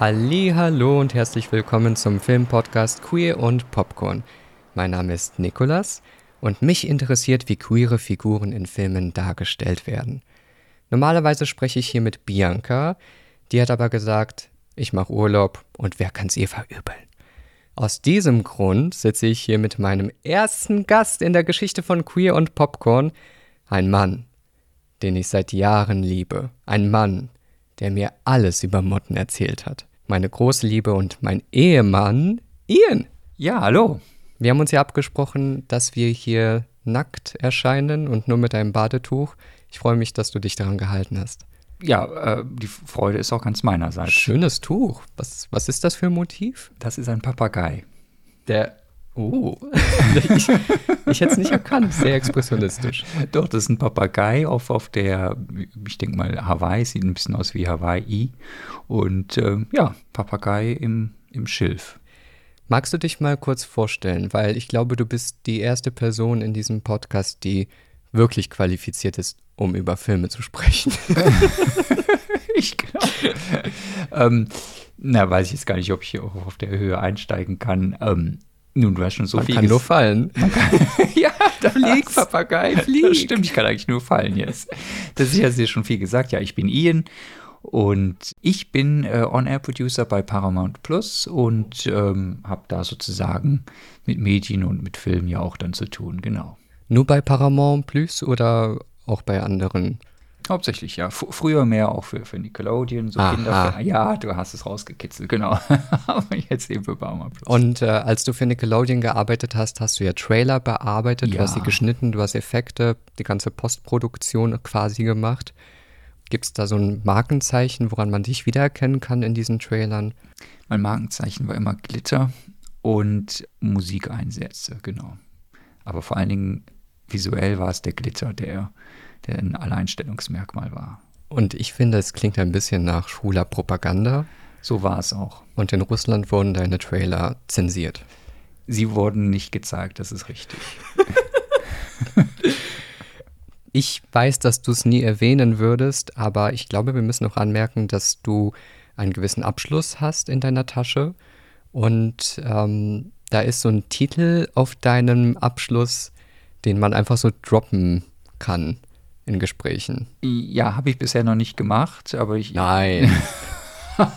Hallo und herzlich willkommen zum Filmpodcast Queer und Popcorn. Mein Name ist Nikolas und mich interessiert, wie queere Figuren in Filmen dargestellt werden. Normalerweise spreche ich hier mit Bianca, die hat aber gesagt, ich mache Urlaub und wer kann's ihr verübeln? Aus diesem Grund sitze ich hier mit meinem ersten Gast in der Geschichte von Queer und Popcorn, ein Mann, den ich seit Jahren liebe, ein Mann, der mir alles über Motten erzählt hat meine große Liebe und mein Ehemann Ian. Ja, hallo. Wir haben uns ja abgesprochen, dass wir hier nackt erscheinen und nur mit einem Badetuch. Ich freue mich, dass du dich daran gehalten hast. Ja, äh, die Freude ist auch ganz meinerseits. Schönes Tuch. Was, was ist das für ein Motiv? Das ist ein Papagei. Der Oh, ich, ich hätte es nicht erkannt. Sehr expressionistisch. Doch, das ist ein Papagei auf, auf der, ich denke mal, Hawaii, sieht ein bisschen aus wie Hawaii. Und äh, ja, Papagei im, im Schilf. Magst du dich mal kurz vorstellen? Weil ich glaube, du bist die erste Person in diesem Podcast, die wirklich qualifiziert ist, um über Filme zu sprechen. ich glaube. ähm, na, weiß ich jetzt gar nicht, ob ich hier auch auf der Höhe einsteigen kann. Ähm, nun, du hast schon so Man viel. Kann nur fallen. ja, da flieg, Papagei, flieg. Das stimmt, ich kann eigentlich nur fallen jetzt. Das ist ja sehr schon viel gesagt. Ja, ich bin Ian und ich bin äh, On-Air-Producer bei Paramount Plus und ähm, habe da sozusagen mit Medien und mit Filmen ja auch dann zu tun, genau. Nur bei Paramount Plus oder auch bei anderen Hauptsächlich, ja. F früher mehr auch für, für Nickelodeon, so Kinderfilme. Ja, du hast es rausgekitzelt, genau. Aber jetzt eben für Baumer Plus. Und äh, als du für Nickelodeon gearbeitet hast, hast du ja Trailer bearbeitet, ja. du hast sie geschnitten, du hast Effekte, die ganze Postproduktion quasi gemacht. Gibt es da so ein Markenzeichen, woran man dich wiedererkennen kann in diesen Trailern? Mein Markenzeichen war immer Glitter und Musikeinsätze, genau. Aber vor allen Dingen visuell war es der Glitter, der der ein Alleinstellungsmerkmal war. Und ich finde, es klingt ein bisschen nach schwuler Propaganda. So war es auch. Und in Russland wurden deine Trailer zensiert. Sie wurden nicht gezeigt, das ist richtig. ich weiß, dass du es nie erwähnen würdest, aber ich glaube, wir müssen noch anmerken, dass du einen gewissen Abschluss hast in deiner Tasche. Und ähm, da ist so ein Titel auf deinem Abschluss, den man einfach so droppen kann in Gesprächen? Ja, habe ich bisher noch nicht gemacht, aber ich. Nein.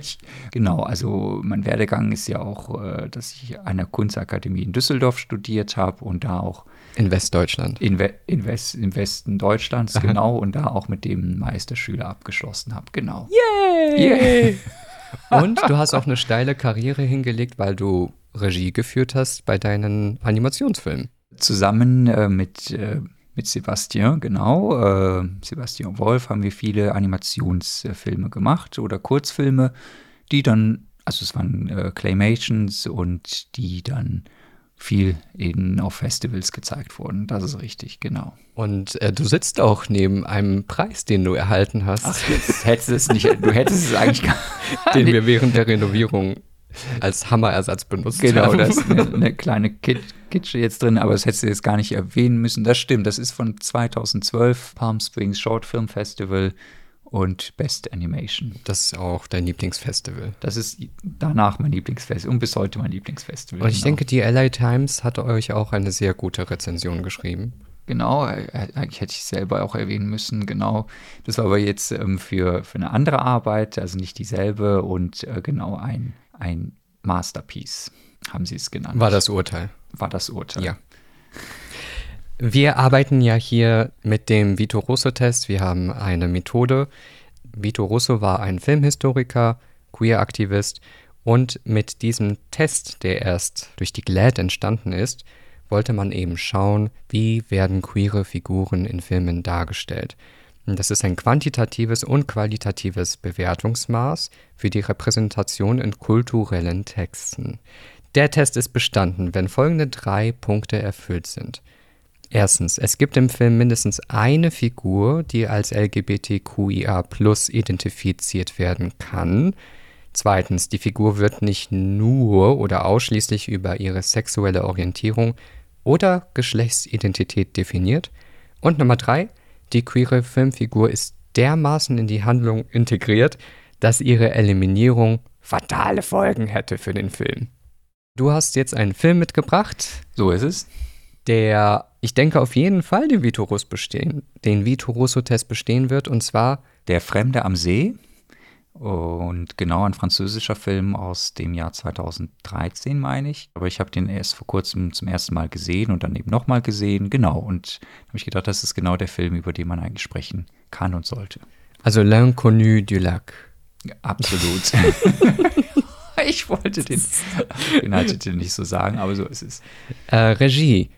ich, genau, also mein Werdegang ist ja auch, äh, dass ich an der Kunstakademie in Düsseldorf studiert habe und da auch. In Westdeutschland. In, We in West, im Westen Deutschlands, Aha. genau, und da auch mit dem Meisterschüler abgeschlossen habe, genau. Yay! Yeah. und du hast auch eine steile Karriere hingelegt, weil du Regie geführt hast bei deinen Animationsfilmen zusammen äh, mit, äh, mit Sebastian, genau, äh, Sebastian Wolf, haben wir viele Animationsfilme gemacht oder Kurzfilme, die dann, also es waren äh, Claymations und die dann viel eben auf Festivals gezeigt wurden. Das ist richtig, genau. Und äh, du sitzt auch neben einem Preis, den du erhalten hast. Ach, jetzt hättest es nicht, du hättest es eigentlich gar Den wir während der Renovierung als Hammerersatz benutzt genau, haben. Genau, da ist eine, eine kleine Kit Kitsche jetzt drin, aber das hättest du jetzt gar nicht erwähnen müssen. Das stimmt, das ist von 2012, Palm Springs Short Film Festival und Best Animation. Das ist auch dein Lieblingsfestival. Das ist danach mein Lieblingsfestival und bis heute mein Lieblingsfestival. Und ich genau. denke, die LA Times hat euch auch eine sehr gute Rezension geschrieben. Genau, äh, eigentlich hätte ich es selber auch erwähnen müssen, genau. Das war aber jetzt ähm, für, für eine andere Arbeit, also nicht dieselbe und äh, genau ein ein Masterpiece, haben sie es genannt. War das Urteil? War das Urteil. Ja. Wir arbeiten ja hier mit dem Vito Russo-Test. Wir haben eine Methode. Vito Russo war ein Filmhistoriker, Queer-Aktivist und mit diesem Test, der erst durch die GLAD entstanden ist, wollte man eben schauen, wie werden queere Figuren in Filmen dargestellt. Das ist ein quantitatives und qualitatives Bewertungsmaß für die Repräsentation in kulturellen Texten. Der Test ist bestanden, wenn folgende drei Punkte erfüllt sind. Erstens, es gibt im Film mindestens eine Figur, die als LGBTQIA identifiziert werden kann. Zweitens, die Figur wird nicht nur oder ausschließlich über ihre sexuelle Orientierung oder Geschlechtsidentität definiert. Und Nummer drei, die queere Filmfigur ist dermaßen in die Handlung integriert, dass ihre Eliminierung fatale Folgen hätte für den Film. Du hast jetzt einen Film mitgebracht. So ist es. Der, ich denke, auf jeden Fall den Vitorus bestehen, den Vitoroso-Test bestehen wird, und zwar Der Fremde am See. Und genau ein französischer Film aus dem Jahr 2013, meine ich. Aber ich habe den erst vor kurzem zum ersten Mal gesehen und dann eben nochmal gesehen. Genau. Und habe ich gedacht, das ist genau der Film, über den man eigentlich sprechen kann und sollte. Also L'Inconnu du Lac. Ja, absolut. ich wollte den Inhaltstitel nicht so sagen, aber so ist es. Äh, Regie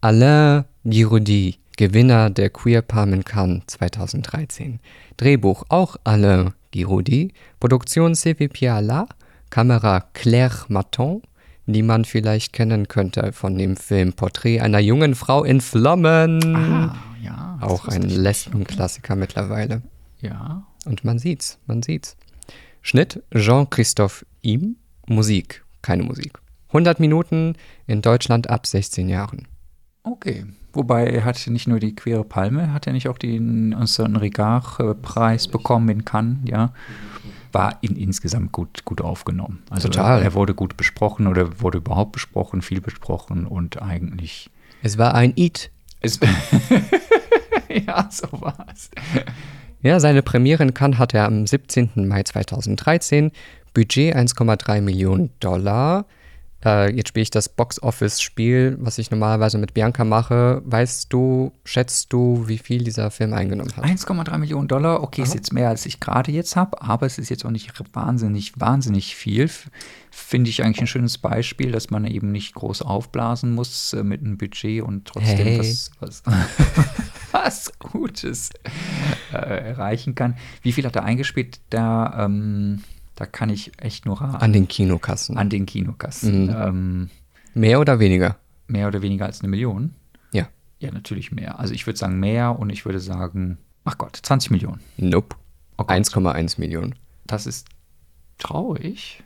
Alain Giroudi, Gewinner der Queer Palmen Cannes 2013. Drehbuch auch Alain Giroudi. Produktion Sylvie Piala. Kamera Claire Maton, die man vielleicht kennen könnte von dem Film Porträt einer jungen Frau in Flammen. Ah, ja. auch ein. Lesbenklassiker mittlerweile. Ja. Und man sieht's, man sieht's. Schnitt Jean-Christophe Im. Musik, keine Musik. 100 Minuten in Deutschland ab 16 Jahren. Okay. Wobei er hat nicht nur die Queere Palme, hat er nicht auch den Ancien Regard-Preis bekommen in Cannes, ja. War in, insgesamt gut, gut aufgenommen. Also Total. Er wurde gut besprochen oder wurde überhaupt besprochen, viel besprochen und eigentlich. Es war ein Eat. Es ja, so war es. Ja, seine Premiere in Cannes hatte er am 17. Mai 2013. Budget 1,3 Millionen Dollar. Äh, jetzt spiele ich das Box-Office-Spiel, was ich normalerweise mit Bianca mache. Weißt du, schätzt du, wie viel dieser Film eingenommen hat? 1,3 Millionen Dollar, okay, ist Aha. jetzt mehr, als ich gerade jetzt habe, aber es ist jetzt auch nicht wahnsinnig, wahnsinnig viel. Finde ich eigentlich ein schönes Beispiel, dass man eben nicht groß aufblasen muss äh, mit einem Budget und trotzdem Hey. was, was, was Gutes äh, erreichen kann. Wie viel hat er eingespielt? Da, ähm, da kann ich echt nur raten. An den Kinokassen. An den Kinokassen. Mhm. Ähm, Mehr oder weniger? mehr oder weniger als eine Million? Ja. Ja, natürlich mehr. Also ich würde sagen mehr und ich würde sagen, ach Gott, 20 Millionen. Nope. Oh Gott. 1,1 Millionen. Das ist traurig.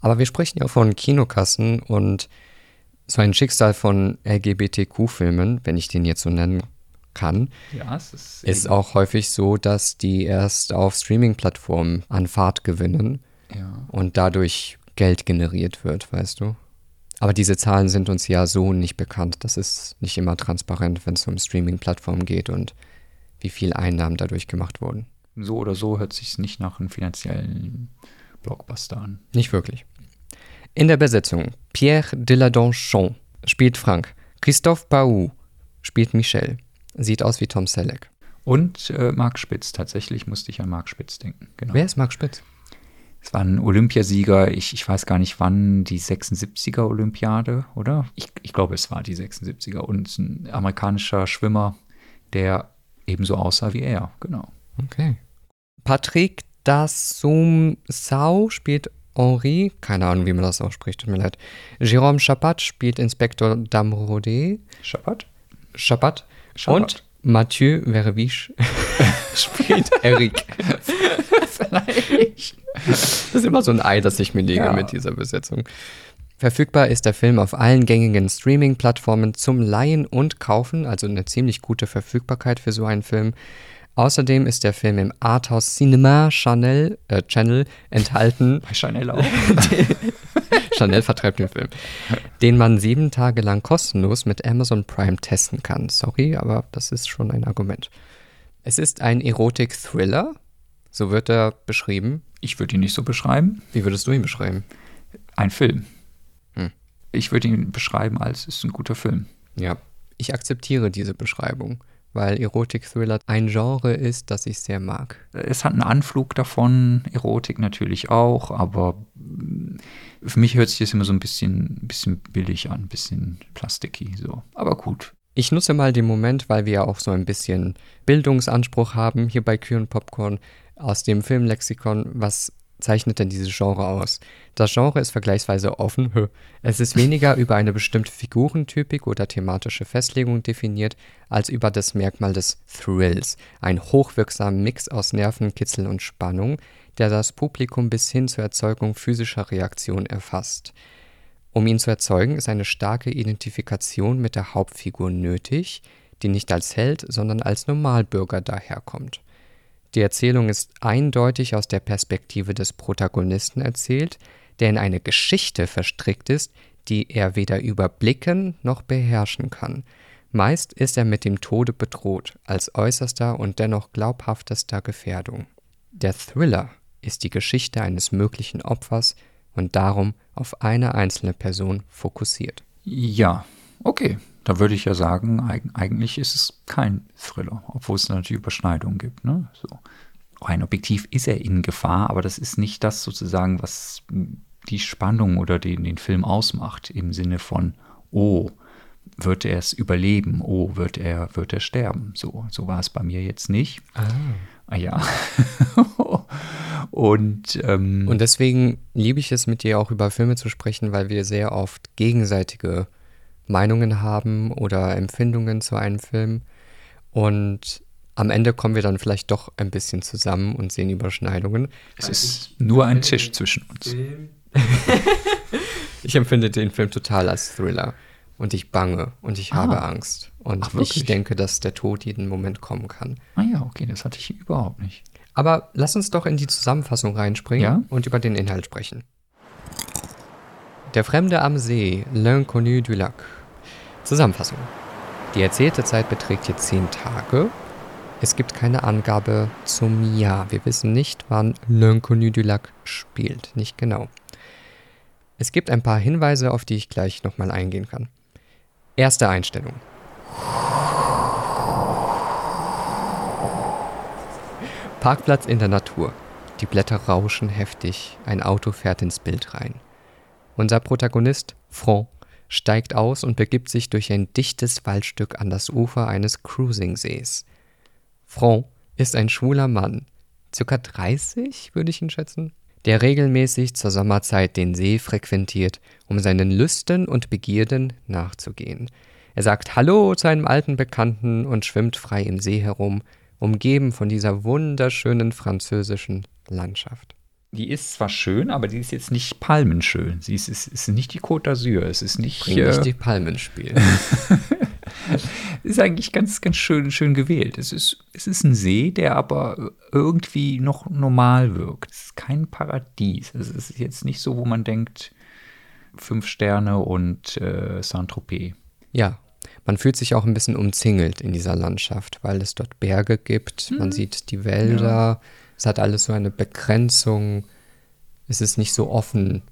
Aber wir sprechen ja von Kinokassen und so ein Schicksal von LGBTQ-Filmen, wenn ich den jetzt so nennen kann, Ja, es ist. ist auch häufig so, dass die erst auf Streaming-Plattformen an Fahrt gewinnen Ja. und dadurch Geld generiert wird, weißt du? Aber diese Zahlen sind uns ja so nicht bekannt. Das ist nicht immer transparent, wenn es um Streaming-Plattformen geht und wie viel Einnahmen dadurch gemacht wurden. So oder so hört sich nicht nach einem finanziellen Blockbuster an. Nicht wirklich. In der Besetzung Pierre Deladonchamp spielt Frank, Christophe Paou spielt Michel, sieht aus wie Tom Selleck. Und äh, Marc Spitz, tatsächlich musste ich an Marc Spitz denken. Genau. Wer ist Marc Spitz? Es war ein Olympiasieger, ich, ich weiß gar nicht wann, die 76er Olympiade, oder? Ich, ich glaube, es war die 76er. Und ein amerikanischer Schwimmer, der ebenso aussah wie er, genau. Okay. Patrick Dassum-Sau spielt Henri, keine Ahnung, wie man das ausspricht, tut mir leid. Jérôme Chapat spielt Inspektor Damrodé, Schabbat? Chapat. Chapat. Und Mathieu Verviche spielt Eric. Vielleicht. Das ist immer so ein Ei, das ich mir lege Ja. mit dieser Besetzung. Verfügbar ist der Film auf allen gängigen Streaming-Plattformen zum Leihen und Kaufen, also eine ziemlich gute Verfügbarkeit für so einen Film. Außerdem ist der Film im Arthouse Cinema Channel, äh, Channel enthalten. Bei Chanel auch. Chanel vertreibt den Film. Den man sieben Tage lang kostenlos mit Amazon Prime testen kann. Sorry, aber das ist schon ein Argument. Es ist ein Erotik-Thriller, so wird er beschrieben. Ich würde ihn nicht so beschreiben. Wie würdest du ihn beschreiben? Ein Film. Hm. Ich würde ihn beschreiben als ist ein guter Film. Ja, ich akzeptiere diese Beschreibung, weil Erotik-Thriller ein Genre ist, das ich sehr mag. Es hat einen Anflug davon, Erotik natürlich auch, aber mm, für mich hört sich das immer so ein bisschen, bisschen billig an, ein bisschen plasticky so. Aber gut. Ich nutze mal den Moment, weil wir ja auch so ein bisschen Bildungsanspruch haben hier bei Kühen Popcorn aus dem Filmlexikon. Was zeichnet denn dieses Genre aus? Das Genre ist vergleichsweise offen. Es ist weniger über eine bestimmte Figurentypik oder thematische Festlegung definiert, als über das Merkmal des Thrills. Ein hochwirksamer Mix aus Nervenkitzel und Spannung, der das Publikum bis hin zur Erzeugung physischer Reaktionen erfasst. Um ihn zu erzeugen, ist eine starke Identifikation mit der Hauptfigur nötig, die nicht als Held, sondern als Normalbürger daherkommt. Die Erzählung ist eindeutig aus der Perspektive des Protagonisten erzählt, der in eine Geschichte verstrickt ist, die er weder überblicken noch beherrschen kann. Meist ist er mit dem Tode bedroht, als äußerster und dennoch glaubhaftester Gefährdung. Der Thriller ist die Geschichte eines möglichen Opfers und darum auf eine einzelne Person fokussiert. Ja, okay. Da würde ich ja sagen, eigentlich ist es kein Thriller, obwohl es natürlich Überschneidungen gibt. Ne? So. Rein objektiv ist er in Gefahr, aber das ist nicht das sozusagen, was die Spannung oder den, den Film ausmacht, im Sinne von, oh, wird er es überleben? Oh, wird er, wird er sterben? So, so war es bei mir jetzt nicht. Ah. Ah ja. und, ähm, Und deswegen liebe ich es, mit dir auch über Filme zu sprechen, weil wir sehr oft gegenseitige Meinungen haben oder Empfindungen zu einem Film. Und am Ende kommen wir dann vielleicht doch ein bisschen zusammen und sehen Überschneidungen. es ist nur ein Tisch zwischen uns. Ich empfinde den Film total als Thriller. Und ich bange und ich habe Ah. Angst. Und Ach, ich denke, dass der Tod jeden Moment kommen kann. Ah ja, okay, das hatte ich überhaupt nicht. Aber lass uns doch in die Zusammenfassung reinspringen Ja? und über den Inhalt sprechen. Der Fremde am See, L'Inconnu du Lac. Zusammenfassung. Die erzählte Zeit beträgt hier zehn Tage. Es gibt keine Angabe zum Jahr. Wir wissen nicht, wann L'Inconnu du Lac spielt. Nicht genau. Es gibt ein paar Hinweise, auf die ich gleich nochmal eingehen kann. Erste Einstellung. Parkplatz in der Natur. Die Blätter rauschen heftig, ein Auto fährt ins Bild rein. Unser Protagonist, Franck, steigt aus und begibt sich durch ein dichtes Waldstück an das Ufer eines Cruising-Sees. Franck ist ein schwuler Mann, circa 30 würde ich ihn schätzen, der regelmäßig zur Sommerzeit den See frequentiert, um seinen Lüsten und Begierden nachzugehen. Er sagt Hallo zu einem alten Bekannten und schwimmt frei im See herum, umgeben von dieser wunderschönen französischen Landschaft. Die ist zwar schön, aber die ist jetzt nicht palmenschön. Sie ist, ist, ist nicht die Côte d'Azur. Es ist nicht, Bring nicht äh, die Palmen ist eigentlich ganz, ganz schön, schön gewählt. Es ist, es ist ein See, der aber irgendwie noch normal wirkt. Es ist kein Paradies. Es ist jetzt nicht so, wo man denkt, fünf Sterne und äh, Saint-Tropez. Ja, man fühlt sich auch ein bisschen umzingelt in dieser Landschaft, weil es dort Berge gibt, man sieht die Wälder, es hat alles so eine Begrenzung, es ist nicht so offen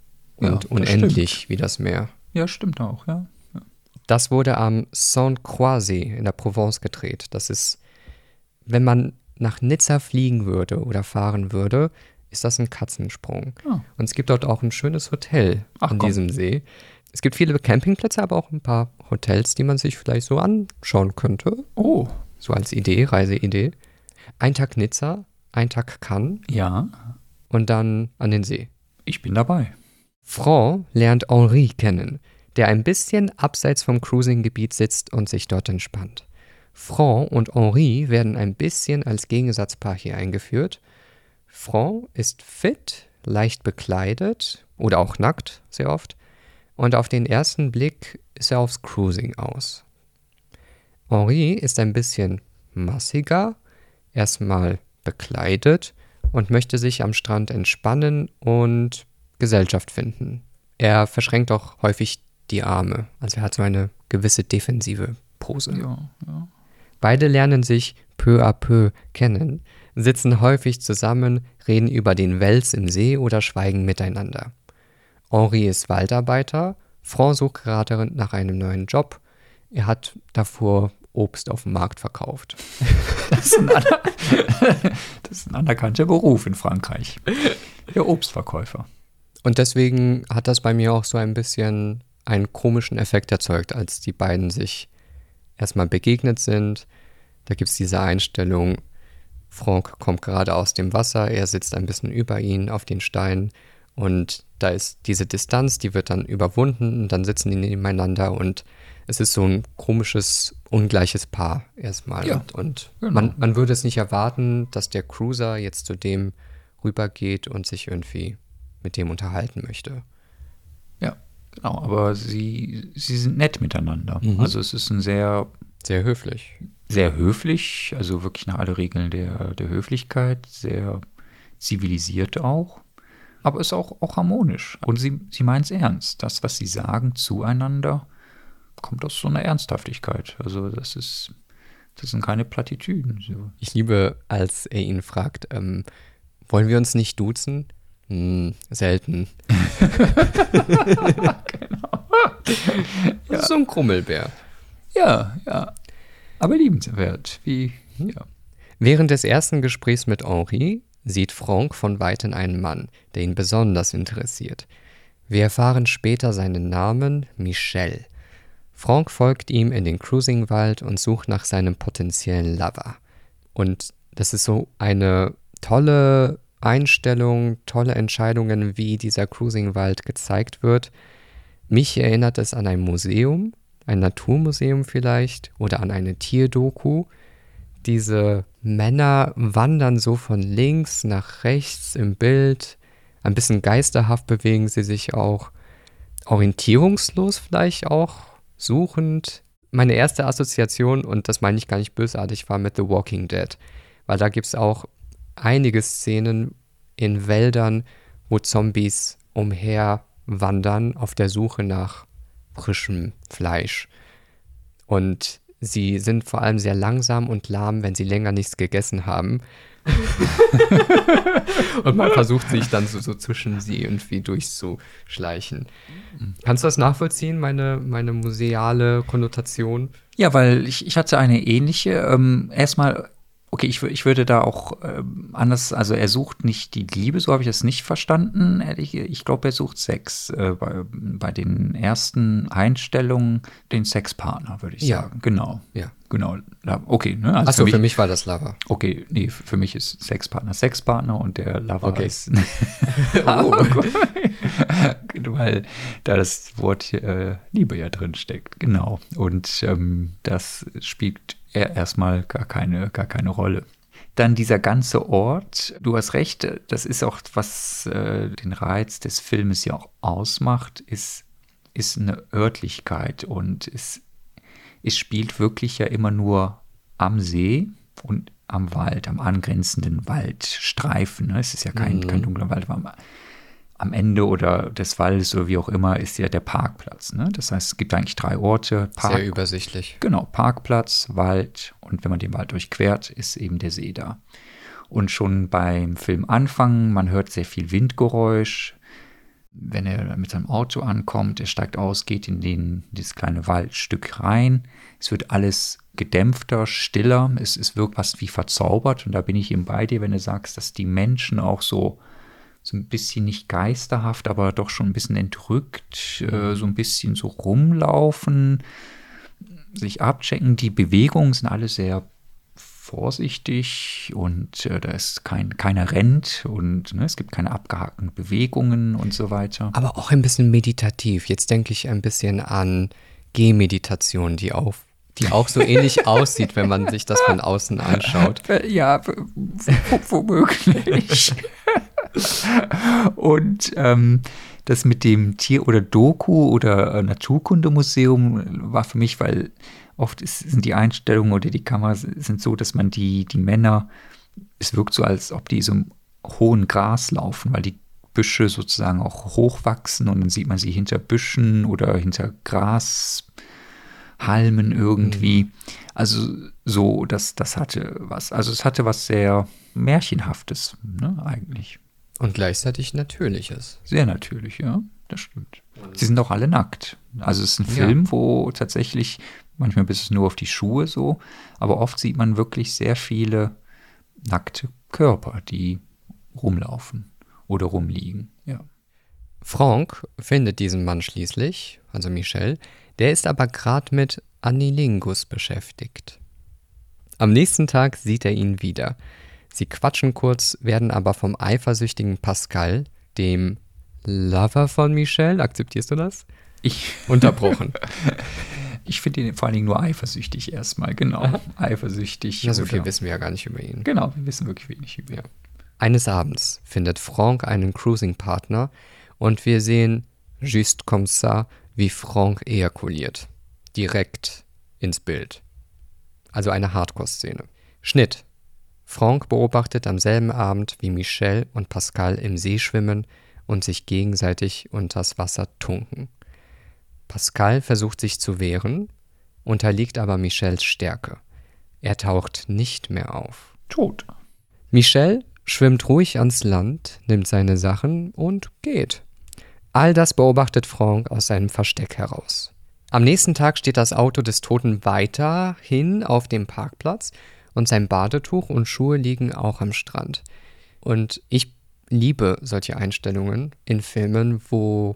Ja, und das unendlich wie das Meer. Ja, stimmt auch, ja. ja. Das wurde am Saint-Croix-See in der Provence gedreht. Das ist, wenn man nach Nizza fliegen würde oder fahren würde, ist das ein Katzensprung. Ah. Und es gibt dort auch ein schönes Hotel Ach, an komm. diesem See. Es gibt viele Campingplätze, aber auch ein paar Hotels, die man sich vielleicht so anschauen könnte. Oh, So als Idee, Reiseidee. Ein Tag Nizza, ein Tag Cannes ja, und dann an den See. ich bin dabei. Franck lernt Henri kennen, der ein bisschen abseits vom Cruising-Gebiet sitzt und sich dort entspannt. Franck und Henri werden ein bisschen als Gegensatzpaar hier eingeführt. Franck ist fit, leicht bekleidet oder auch nackt, sehr oft, und auf den ersten Blick ist er aufs Cruising aus. Henri ist ein bisschen massiger, erstmal bekleidet und möchte sich am Strand entspannen und Gesellschaft finden. Er verschränkt auch häufig die Arme, also er hat so eine gewisse defensive Pose. Ja, ja. Beide lernen sich peu à peu kennen, sitzen häufig zusammen, reden über den Wels im See oder schweigen miteinander. Henri ist Waldarbeiter, Franck sucht gerade nach einem neuen Job. Er hat davor Obst auf dem Markt verkauft. Das ist, ein das ist ein anerkannter Beruf in Frankreich. Der Obstverkäufer. Und deswegen hat das bei mir auch so ein bisschen einen komischen Effekt erzeugt, als die beiden sich erstmal begegnet sind. Da gibt es diese Einstellung, Franck kommt gerade aus dem Wasser, er sitzt ein bisschen über ihn auf den Stein und da ist diese Distanz, die wird dann überwunden und dann sitzen die nebeneinander und es ist so ein komisches, ungleiches Paar erstmal. Ja, und und genau. man, man würde es nicht erwarten, dass der Cruiser jetzt zu dem rübergeht und sich irgendwie mit dem unterhalten möchte. Ja, genau. Aber sie, sie sind nett miteinander. Mhm. Also es ist ein sehr, Sehr höflich. sehr höflich, also wirklich nach alle Regeln der, der Höflichkeit, sehr zivilisiert auch, aber ist auch, auch harmonisch. Und sie, sie meint es ernst. Das, was sie sagen zueinander, kommt aus so einer Ernsthaftigkeit. Also das ist, das sind keine Plattitüden. So. Ich liebe, als er ihn fragt, ähm, wollen wir uns nicht duzen? Hm, selten. genau. Das ist so ein Krummelbär. Ja, ja. Aber liebenswert. Wie, ja. Während des ersten Gesprächs mit Henri sieht Franck von weitem einen Mann, der ihn besonders interessiert. Wir erfahren später seinen Namen Michel. Franck folgt ihm in den Cruisingwald und sucht nach seinem potenziellen Lover. Und das ist so eine tolle Einstellung, tolle Entscheidungen, wie dieser Cruisingwald gezeigt wird. Mich erinnert es an ein Museum, ein Naturmuseum vielleicht oder an eine Tierdoku. Diese Männer wandern so von links nach rechts im Bild. Ein bisschen geisterhaft bewegen sie sich auch. Orientierungslos vielleicht auch, suchend. Meine erste Assoziation, und das meine ich gar nicht bösartig, war mit The Walking Dead. Weil da gibt es auch einige Szenen in Wäldern, wo Zombies umherwandern auf der Suche nach frischem Fleisch. Und sie sind vor allem sehr langsam und lahm, wenn sie länger nichts gegessen haben. und man versucht sich dann so, so, zwischen sie irgendwie durchzuschleichen. Kannst du das nachvollziehen, meine, meine museale Konnotation? Ja, weil ich, ich hatte eine ähnliche. Ähm, erstmal Okay, ich, ich würde da auch äh, anders, also er sucht nicht die Liebe, so habe ich das nicht verstanden. Ehrlich, ich glaube, er sucht Sex. Äh, bei, bei den ersten Einstellungen den Sexpartner, würde ich ja. sagen. Genau. Ja. Genau. Okay, ne? Also Achso, für, für, mich war das Lover. Okay, nee, für mich ist Sexpartner Sexpartner und der Lover okay. ist. oh, Weil da das Wort äh, Liebe ja drin steckt. Genau. Und ähm, das spielt erstmal gar keine, gar keine Rolle. Dann dieser ganze Ort, du hast recht, das ist auch, was äh, den Reiz des Filmes ja auch ausmacht, ist, ist eine Örtlichkeit und es, es spielt wirklich ja immer nur am See und am Wald, am angrenzenden Waldstreifen. Ne? Es ist ja kein, mhm. kein dunkler Wald, aber am Ende oder des Waldes oder wie auch immer ist ja der Parkplatz. Ne? Das heißt, es gibt eigentlich drei Orte. Park, Sehr übersichtlich. Genau, Parkplatz, Wald und wenn man den Wald durchquert, ist eben der See da. Und schon beim Film anfangen, man hört sehr viel Windgeräusch. Wenn er mit seinem Auto ankommt, er steigt aus, geht in den, dieses kleine Waldstück rein. Es wird alles gedämpfter, stiller. Es, es wirkt fast wie verzaubert. Und da bin ich eben bei dir, wenn du sagst, dass die Menschen auch so so ein bisschen nicht geisterhaft, aber doch schon ein bisschen entrückt, äh, so ein bisschen so rumlaufen, sich abchecken. Die Bewegungen sind alle sehr vorsichtig und äh, da ist kein, keiner rennt und ne, es gibt keine abgehackten Bewegungen und so weiter. Aber auch ein bisschen meditativ. Jetzt denke ich ein bisschen an Gehmeditation, die auf die auch so ähnlich aussieht, wenn man sich das von außen anschaut. Ja, womöglich. Und ähm, das mit dem Tier- oder Doku- oder äh, Naturkundemuseum war für mich, weil oft ist, sind die Einstellungen oder die Kameras sind so, dass man die, die Männer, es wirkt so, als ob die so im hohen Gras laufen, weil die Büsche sozusagen auch hochwachsen und dann sieht man sie hinter Büschen oder hinter Grashalmen irgendwie. Mhm. Also so, das, das hatte was. Also es hatte was sehr Märchenhaftes, ne, eigentlich. Und gleichzeitig Natürliches. Sehr natürlich, ja, das stimmt. Sie sind auch alle nackt. Also es ist ein Film, ja. wo tatsächlich, manchmal bist es nur auf die Schuhe so, aber oft sieht man wirklich sehr viele nackte Körper, die rumlaufen oder rumliegen, ja. Franck findet diesen Mann schließlich, also Michel, der ist aber gerade mit Anilingus beschäftigt. Am nächsten Tag sieht er ihn wieder. Sie quatschen kurz, werden aber vom eifersüchtigen Pascal, dem Lover von Michelle, akzeptierst du das? Ich. Unterbrochen. ich finde ihn vor allen Dingen nur eifersüchtig erstmal, genau. Aha. Eifersüchtig. Ja, so viel wissen wir ja gar nicht über ihn. Genau, wir wissen wirklich wenig über ihn. Ja. Eines Abends findet Franck einen Cruising-Partner und wir sehen, juste comme ça, wie Franck ejakuliert. Direkt ins Bild. Also eine Hardcore-Szene. Schnitt. Franck beobachtet am selben Abend, wie Michel und Pascal im See schwimmen und sich gegenseitig unters Wasser tunken. Pascal versucht sich zu wehren, unterliegt aber Michels Stärke. Er taucht nicht mehr auf. Tot. Michel schwimmt ruhig ans Land, nimmt seine Sachen und geht. All das beobachtet Franck aus seinem Versteck heraus. Am nächsten Tag steht das Auto des Toten weiterhin auf dem Parkplatz und sein Badetuch und Schuhe liegen auch am Strand. Und ich liebe solche Einstellungen in Filmen, wo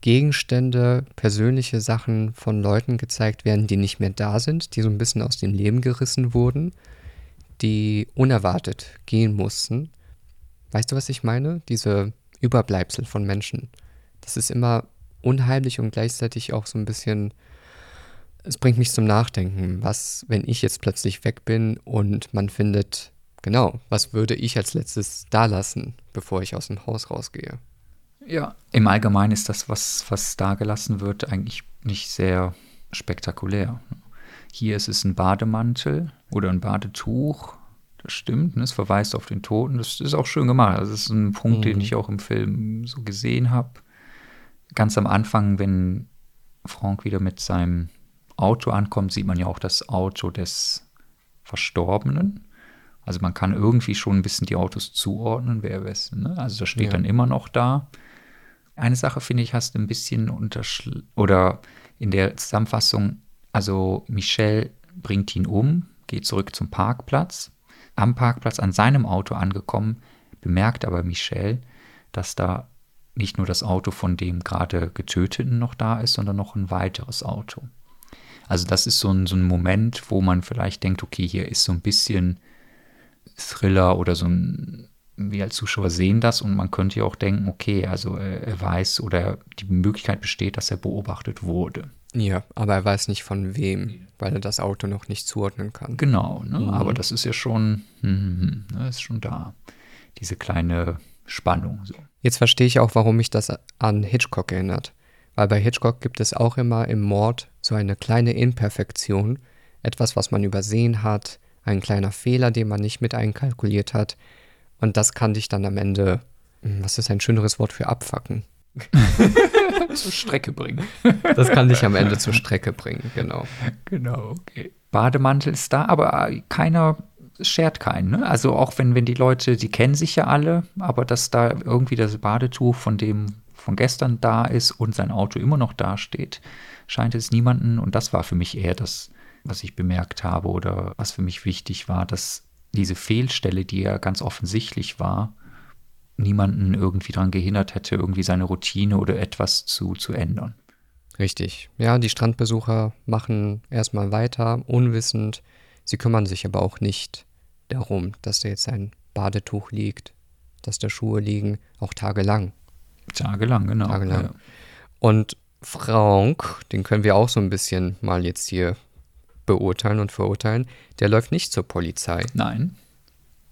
Gegenstände, persönliche Sachen von Leuten gezeigt werden, die nicht mehr da sind, die so ein bisschen aus dem Leben gerissen wurden, die unerwartet gehen mussten. Weißt du, was ich meine? Diese Überbleibsel von Menschen. Das ist immer unheimlich und gleichzeitig auch so ein bisschen, es bringt mich zum Nachdenken. Was, wenn ich jetzt plötzlich weg bin und man findet, genau, was würde ich als letztes da lassen, bevor ich aus dem Haus rausgehe? Ja, im Allgemeinen ist das, was, was da gelassen wird, eigentlich nicht sehr spektakulär. Hier ist es ein Bademantel oder ein Badetuch. Das stimmt, ne? es verweist auf den Toten. Das ist auch schön gemacht. Das ist ein Punkt, mhm. den ich auch im Film so gesehen habe. Ganz am Anfang, wenn Frank wieder mit seinem Auto ankommt, sieht man ja auch das Auto des Verstorbenen. Also man kann irgendwie schon ein bisschen die Autos zuordnen, wer weiß. Ne? Also das steht ja. dann immer noch da. Eine Sache finde ich, hast du ein bisschen unterschl oder in der Zusammenfassung, also Michel bringt ihn um, geht zurück zum Parkplatz. Am Parkplatz an seinem Auto angekommen, bemerkt aber Michel, dass da nicht nur das Auto von dem gerade Getöteten noch da ist, sondern noch ein weiteres Auto. Also das ist so ein, so ein Moment, wo man vielleicht denkt, okay, hier ist so ein bisschen Thriller oder so ein wir als Zuschauer sehen das und man könnte ja auch denken, okay, also er weiß oder die Möglichkeit besteht, dass er beobachtet wurde. Ja, aber er weiß nicht von wem, weil er das Auto noch nicht zuordnen kann. Genau, ne? mhm. aber das ist ja schon, hm, ne, ist schon da, diese kleine Spannung. So. Jetzt verstehe ich auch, warum mich das an Hitchcock erinnert. Weil bei Hitchcock gibt es auch immer im Mord so eine kleine Imperfektion, etwas, was man übersehen hat, ein kleiner Fehler, den man nicht mit einkalkuliert hat, und das kann dich dann am Ende, hm, was ist ein schöneres Wort für abfacken? zur Strecke bringen. das kann dich am Ende zur Strecke bringen, genau. Genau, okay. Bademantel ist da, aber keiner schert keinen. Ne? Also auch wenn, wenn die Leute, die kennen sich ja alle, aber dass da irgendwie das Badetuch von dem von gestern da ist und sein Auto immer noch dasteht, scheint es niemanden, und das war für mich eher das, was ich bemerkt habe oder was für mich wichtig war, dass diese Fehlstelle, die ja ganz offensichtlich war, niemanden irgendwie daran gehindert hätte, irgendwie seine Routine oder etwas zu, zu ändern. Richtig. Ja, die Strandbesucher machen erstmal weiter, unwissend. Sie kümmern sich aber auch nicht darum, dass da jetzt ein Badetuch liegt, dass da Schuhe liegen, auch tagelang. Tagelang, genau. Tagelang. Ja. Und Frank, den können wir auch so ein bisschen mal jetzt hier beurteilen und verurteilen, der läuft nicht zur Polizei. Nein.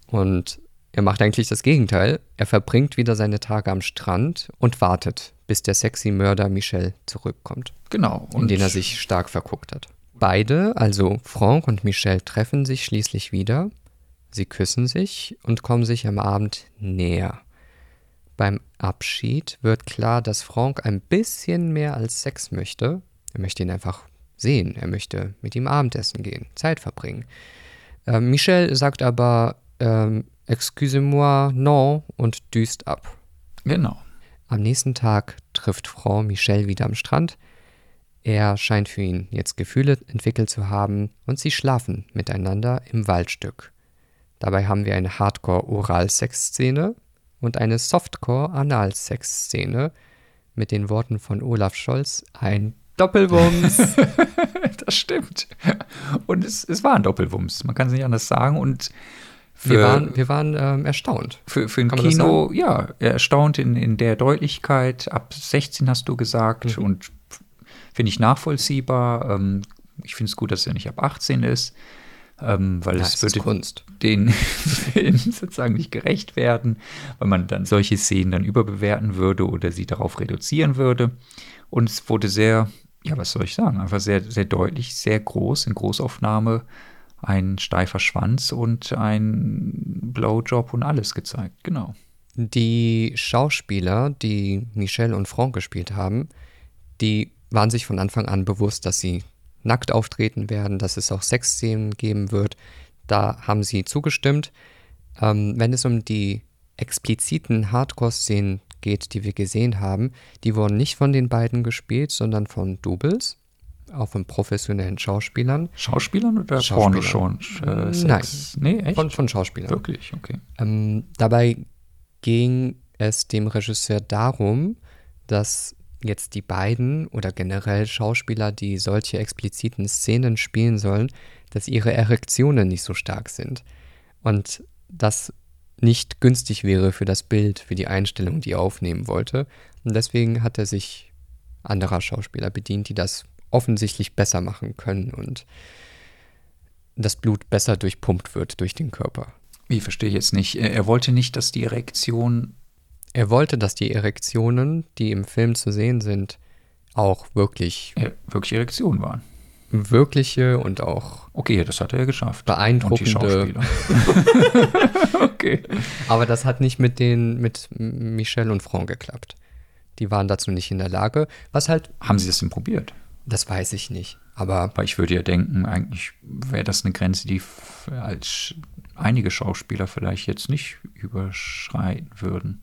Und er macht eigentlich das Gegenteil. Er verbringt wieder seine Tage am Strand und wartet, bis der sexy Mörder Michel zurückkommt. Genau. in den er sich stark verguckt hat. Beide, also Franck und Michel, treffen sich schließlich wieder. Sie küssen sich und kommen sich am Abend näher. Beim Abschied wird klar, dass Franck ein bisschen mehr als Sex möchte. Er möchte ihn einfach sehen. Er möchte mit ihm Abendessen gehen, Zeit verbringen. Äh, Michel sagt aber, ähm, Excusez-moi, non, und düst ab. Genau. Am nächsten Tag trifft Frau Michel wieder am Strand. Er scheint für ihn jetzt Gefühle entwickelt zu haben und sie schlafen miteinander im Waldstück. Dabei haben wir eine Hardcore-Oral-Sex-Szene und eine Softcore-Anal-Sex-Szene mit den Worten von Olaf Scholz, ein Doppelwumms. das stimmt. Und es, es war ein Doppelwumms, man kann es nicht anders sagen. Und für, wir waren, wir waren ähm, erstaunt. Für, für ein kann Kino, ja, erstaunt in, in der Deutlichkeit. Ab 16 hast du gesagt mhm. und finde ich nachvollziehbar. Ähm, ich finde es gut, dass er nicht ab 18 ist. Ähm, weil es, würde Kunst. den Film sozusagen nicht gerecht werden, weil man dann solche Szenen dann überbewerten würde oder sie darauf reduzieren würde. Und es wurde sehr ja, was soll ich sagen, einfach sehr, sehr deutlich, sehr groß in Großaufnahme ein steifer Schwanz und ein Blowjob und alles gezeigt, genau. Die Schauspieler, die Michelle und Franck gespielt haben, die waren sich von Anfang an bewusst, dass sie nackt auftreten werden, dass es auch Sexszenen geben wird. Da haben sie zugestimmt. Ähm, wenn es um die expliziten Hardcore-Szenen geht, die wir gesehen haben, die wurden nicht von den beiden gespielt, sondern von Doubles, auch von professionellen Schauspielern. Schauspielern oder Schauspielern. Schon? Äh, Nein. Sex? Nee, echt? Von, von Schauspielern. Wirklich, okay. Ähm, dabei ging es dem Regisseur darum, dass jetzt die beiden oder generell Schauspieler, die solche expliziten Szenen spielen sollen, dass ihre Erektionen nicht so stark sind. Und das nicht günstig wäre für das Bild, für die Einstellung, die er aufnehmen wollte. Und deswegen hat er sich anderer Schauspieler bedient, die das offensichtlich besser machen können und das Blut besser durchpumpt wird durch den Körper. Wie verstehe ich jetzt nicht? Er er wollte nicht, dass die Erektion. Er wollte, dass die Erektionen, die im Film zu sehen sind, auch wirklich äh, wirklich Erektion waren. wirkliche und auch Okay, das hat er ja geschafft. Beeindruckende. Schauspieler. okay. Aber das hat nicht mit den mit Michel und Franck geklappt. Die waren dazu nicht in der Lage. Was halt, Haben Sie das denn probiert? das weiß ich nicht. Aber Weil ich würde ja denken, eigentlich wäre das eine Grenze, die als einige Schauspieler vielleicht jetzt nicht überschreiten würden.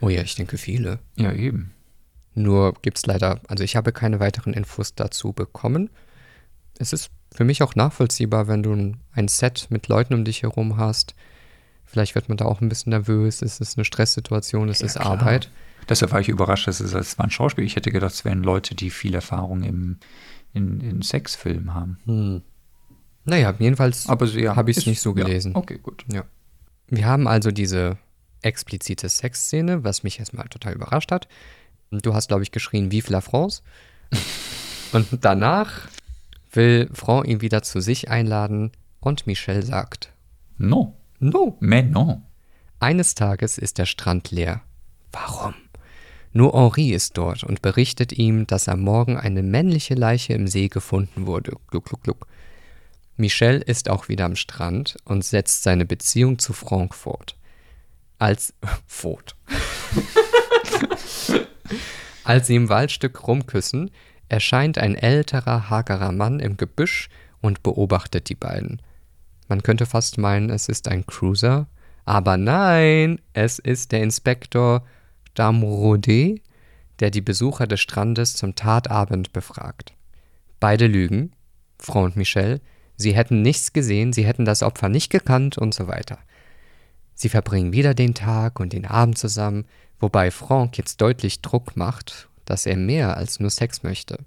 Oh ja, ich denke viele. Ja, eben. Nur gibt es leider, also ich habe keine weiteren Infos dazu bekommen. Es ist für mich auch nachvollziehbar, wenn du ein- ein Set mit Leuten um dich herum hast. Vielleicht wird man da auch ein bisschen nervös. Es ist eine Stresssituation, es Ja, ist klar. Arbeit. Deshalb war ich überrascht, dass es als waren Schauspieler. Ich hätte gedacht, es wären Leute, die viel Erfahrung im, in, in Sexfilmen haben. Hm. Naja, jedenfalls ja, habe ich es nicht so ja, gelesen. Okay, gut. Ja. Wir haben also diese explizite Sexszene, was mich erstmal total überrascht hat. Du hast, glaube ich, geschrien, Vive la France. und danach will Franck ihn wieder zu sich einladen und Michel sagt, No, no, mais non. eines Tages ist der Strand leer. Warum? Nur Henri ist dort und berichtet ihm, dass am Morgen eine männliche Leiche im See gefunden wurde. Gluck, gluck, gluck. Michel ist auch wieder am Strand und setzt seine Beziehung zu Franck fort. Als fort. Als sie im Waldstück rumküssen, erscheint ein älterer, hagerer Mann im Gebüsch und beobachtet die beiden. Man könnte fast meinen, es ist ein Cruiser, aber nein, es ist der Inspektor Damrode, der die Besucher des Strandes zum Tatabend befragt. Beide lügen, Frau und Michel, sie hätten nichts gesehen, sie hätten das Opfer nicht gekannt und so weiter. Sie verbringen wieder den Tag und den Abend zusammen, wobei Franck jetzt deutlich Druck macht, dass er mehr als nur Sex möchte.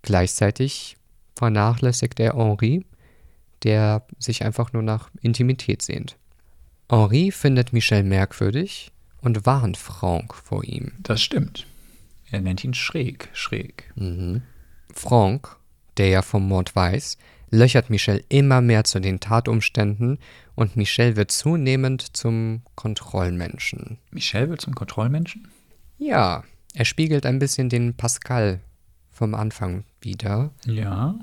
Gleichzeitig vernachlässigt er Henri, der sich einfach nur nach Intimität sehnt. Henri findet Michel merkwürdig und warnt Franck vor ihm. Das stimmt. Er nennt ihn schräg, schräg. Franck, der ja vom Mord weiß, löchert Michel immer mehr zu den Tatumständen und Michel wird zunehmend zum Kontrollmenschen. Michel wird zum Kontrollmenschen? Ja, er spiegelt ein bisschen den Pascal vom Anfang wieder, Ja,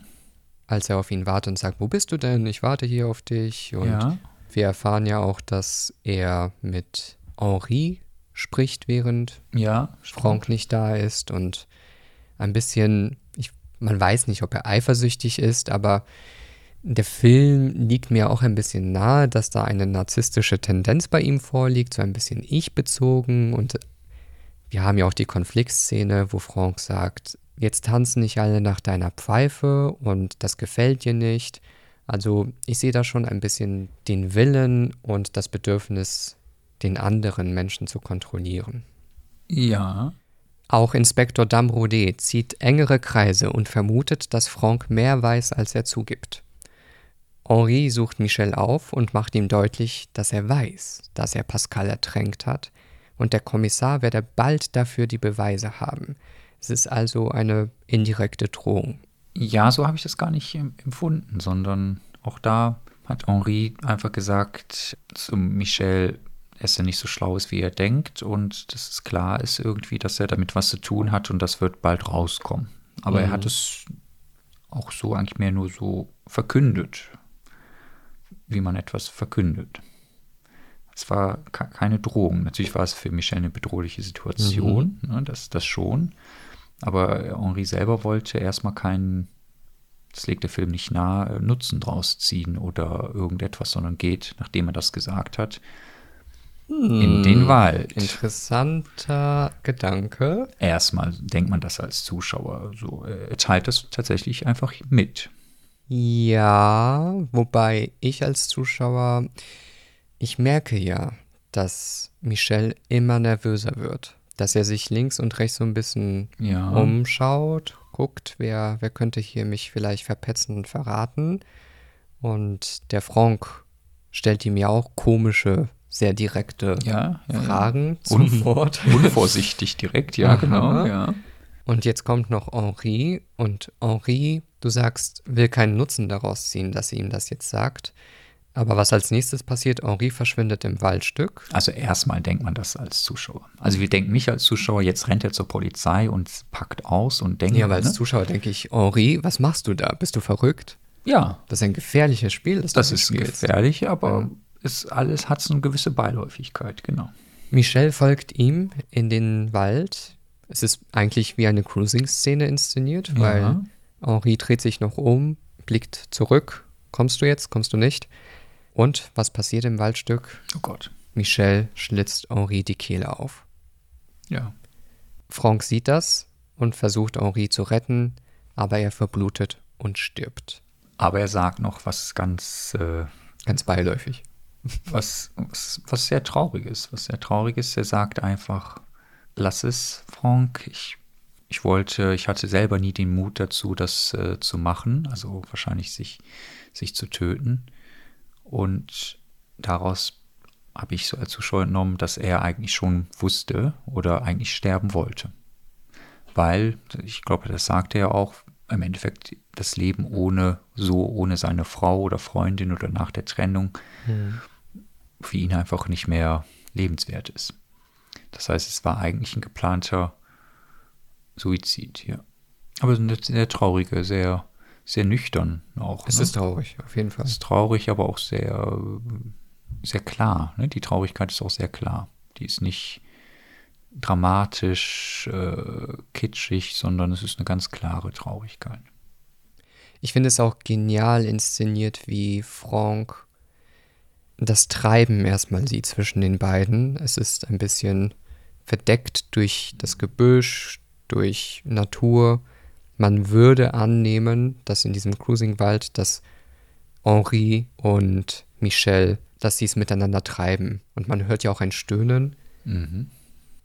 als er auf ihn wartet und sagt, wo bist du denn? Ich warte hier auf dich. Und ja. wir erfahren ja auch, dass er mit Henri spricht, während Ja, Franck nicht da ist und ein bisschen, ich, man weiß nicht, ob er eifersüchtig ist, aber der Film liegt mir auch ein bisschen nahe, dass da eine narzisstische Tendenz bei ihm vorliegt, so ein bisschen ich-bezogen und wir haben ja auch die Konfliktszene, wo Franck sagt, jetzt tanzen nicht alle nach deiner Pfeife und das gefällt dir nicht. Also ich sehe da schon ein bisschen den Willen und das Bedürfnis, den anderen Menschen zu kontrollieren. Ja. Auch Inspektor Damrode zieht engere Kreise und vermutet, dass Franck mehr weiß, als er zugibt. Henri sucht Michel auf und macht ihm deutlich, dass er weiß, dass er Pascal ertränkt hat, und der Kommissar werde bald dafür die Beweise haben. Es ist also eine indirekte Drohung. Ja, so habe ich das gar nicht empfunden, sondern auch da hat Henri einfach gesagt zu Michel, dass er nicht so schlau ist, wie er denkt und dass es klar ist irgendwie, dass er damit was zu tun hat und das wird bald rauskommen. Aber er hat es auch so eigentlich mehr nur so verkündet. Wie man etwas verkündet. Es war keine Drohung. Natürlich war es für Michel eine bedrohliche Situation, mhm. ne, das, das schon. Aber Henri selber wollte erstmal keinen, das legt der Film nicht nahe, Nutzen draus ziehen oder irgendetwas, sondern geht, nachdem er das gesagt hat, in den hm, Wald. Interessanter Gedanke. Erstmal denkt man das als Zuschauer so. Er teilt das tatsächlich einfach mit. Ja, wobei ich als Zuschauer, ich merke ja, dass Michel immer nervöser wird. Dass er sich links und rechts so ein bisschen ja. umschaut, guckt, wer, wer könnte hier mich vielleicht verpetzen und verraten. Und der Franck stellt ihm ja auch komische sehr direkte ja, ja, Fragen ja. zum Unv Mord. Unvorsichtig direkt, ja, genau. Ja. Und jetzt kommt noch Henri und Henri, du sagst, will keinen Nutzen daraus ziehen, dass sie ihm das jetzt sagt. Aber was als nächstes passiert, Henri verschwindet im Waldstück. Also erstmal denkt man das als Zuschauer. Also wir denken nicht als Zuschauer, jetzt rennt er zur Polizei und packt aus und denkt. Ja, aber als ne? Zuschauer denke ich, Henri, was machst du da? Bist du verrückt? Ja. Das ist ein gefährliches Spiel. Das, das ist spielst. gefährlich, aber ja ist alles hat so eine gewisse Beiläufigkeit, genau. Michelle folgt ihm in den Wald. Es ist eigentlich wie eine Cruising-Szene inszeniert, ja. weil Henri dreht sich noch um, blickt zurück. Kommst du jetzt? Kommst du nicht? Und was passiert im Waldstück? Oh Gott. Michelle schlitzt Henri die Kehle auf. Ja. Franck sieht das und versucht Henri zu retten, aber er verblutet und stirbt. Aber er sagt noch was ganz. Äh, ganz beiläufig was, was, was sehr traurig ist. Was sehr traurig ist, er sagt einfach, lass es, Frank. Ich, ich wollte, ich hatte selber nie den Mut dazu, das äh, zu machen, also wahrscheinlich sich, sich zu töten. Und daraus habe ich so als Zuschauer entnommen, dass er eigentlich schon wusste oder eigentlich sterben wollte. Weil, ich glaube, das sagte er auch, im Endeffekt das Leben ohne so, ohne seine Frau oder Freundin oder nach der Trennung, mhm für ihn einfach nicht mehr lebenswert ist. Das heißt, es war eigentlich ein geplanter Suizid, ja. Aber eine sehr traurige, sehr, sehr nüchtern auch. Es ne? ist traurig, auf jeden Fall. Es ist traurig, aber auch sehr, sehr klar. Ne? Die Traurigkeit ist auch sehr klar. Die ist nicht dramatisch, äh, kitschig, sondern es ist eine ganz klare Traurigkeit. Ich finde es auch genial inszeniert, wie Franck das Treiben erstmal sieht zwischen den beiden. Es ist ein bisschen verdeckt durch das Gebüsch, durch Natur. Man würde annehmen, dass in diesem Cruising-Wald, dass Henri und Michel, dass sie es miteinander treiben. Und man hört ja auch ein Stöhnen. Mhm.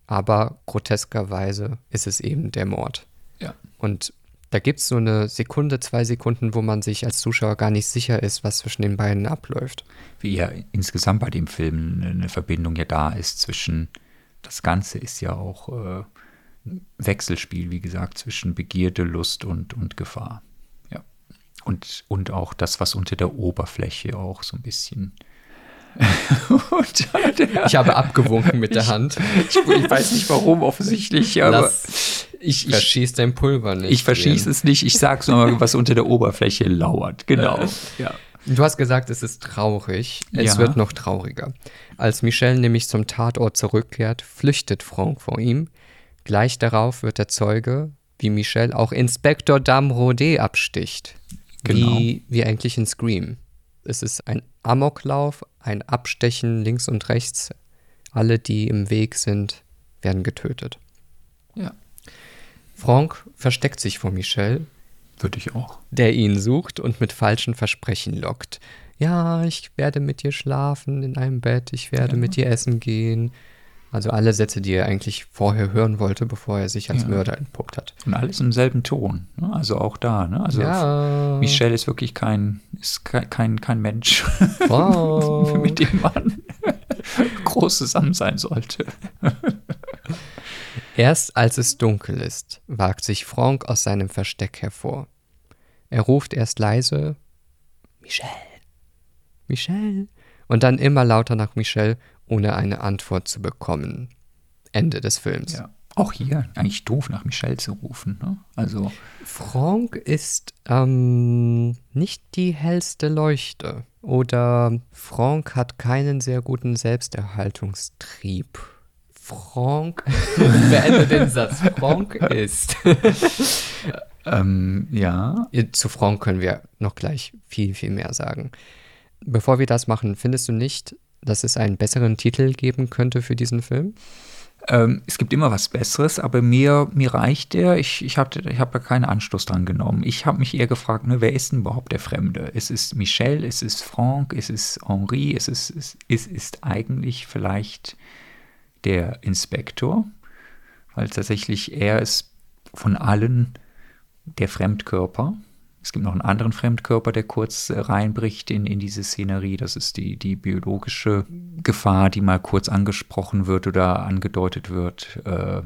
Aber groteskerweise ist es eben der Mord. Ja. Und da gibt es so eine Sekunde, zwei Sekunden, wo man sich als Zuschauer gar nicht sicher ist, was zwischen den beiden abläuft. Wie ja insgesamt bei dem Film eine Verbindung ja da ist zwischen, das Ganze ist ja auch äh, Wechselspiel, wie gesagt, zwischen Begierde, Lust und, und Gefahr. Ja. Und, und auch das, was unter der Oberfläche auch so ein bisschen ich habe abgewunken mit der Hand. Ich, ich, weiß nicht warum, offensichtlich, aber Lass, ich, ich verschieße dein Pulver nicht. Ich verschieße es nicht, ich sage nur, was unter der Oberfläche lauert. Genau. Ja. Du hast gesagt, es ist traurig. Es ja. wird noch trauriger. Als Michel nämlich zum Tatort zurückkehrt, flüchtet Franck vor ihm. Gleich darauf wird der Zeuge, wie Michel auch Inspektor Damrodé absticht. Genau. Wie, wie eigentlich in Scream. Es ist ein Amoklauf, ein Abstechen links und rechts. Alle, die im Weg sind, werden getötet. Ja. Franck versteckt sich vor Michel. Würde ich auch. Der ihn sucht und mit falschen Versprechen lockt. Ja, ich werde mit dir schlafen in einem Bett, ich werde ja. mit dir essen gehen. Also alle Sätze, die er eigentlich vorher hören wollte, bevor er sich als ja. Mörder entpuppt hat. Und alles im selben Ton. Ne? Also auch da. Ne? Also ja. Michelle ist wirklich kein, ist kein, kein Mensch, wow. mit dem man groß zusammen sein sollte. Erst als es dunkel ist, wagt sich Franck aus seinem Versteck hervor. Er ruft erst leise Michel, Michel, und dann immer lauter nach Michel ohne eine Antwort zu bekommen. Ende des Films. Ja. Auch hier eigentlich doof, nach Michelle zu rufen. Ne? Also Franck ist ähm, nicht die hellste Leuchte. oder Franck hat keinen sehr guten Selbsterhaltungstrieb. Franck, beende den Satz. Franck ist. Ähm, ja. Zu Franck können wir noch gleich viel, viel mehr sagen. Bevor wir das machen, findest du nicht, dass es einen besseren Titel geben könnte für diesen Film? Ähm, es gibt immer was Besseres, aber mir, mir reicht der. Ich, ich habe ich hab da keinen Anstoß dran genommen. Ich habe mich eher gefragt, ne, wer ist denn überhaupt der Fremde? Es ist Michel, es ist Franck, es ist Henri, es ist, es, es ist eigentlich vielleicht der Inspektor, weil tatsächlich er ist von allen der Fremdkörper. Es gibt noch einen anderen Fremdkörper, der kurz äh, reinbricht in, in diese Szenerie. Das ist die, die biologische Gefahr, die mal kurz angesprochen wird oder angedeutet wird. Äh,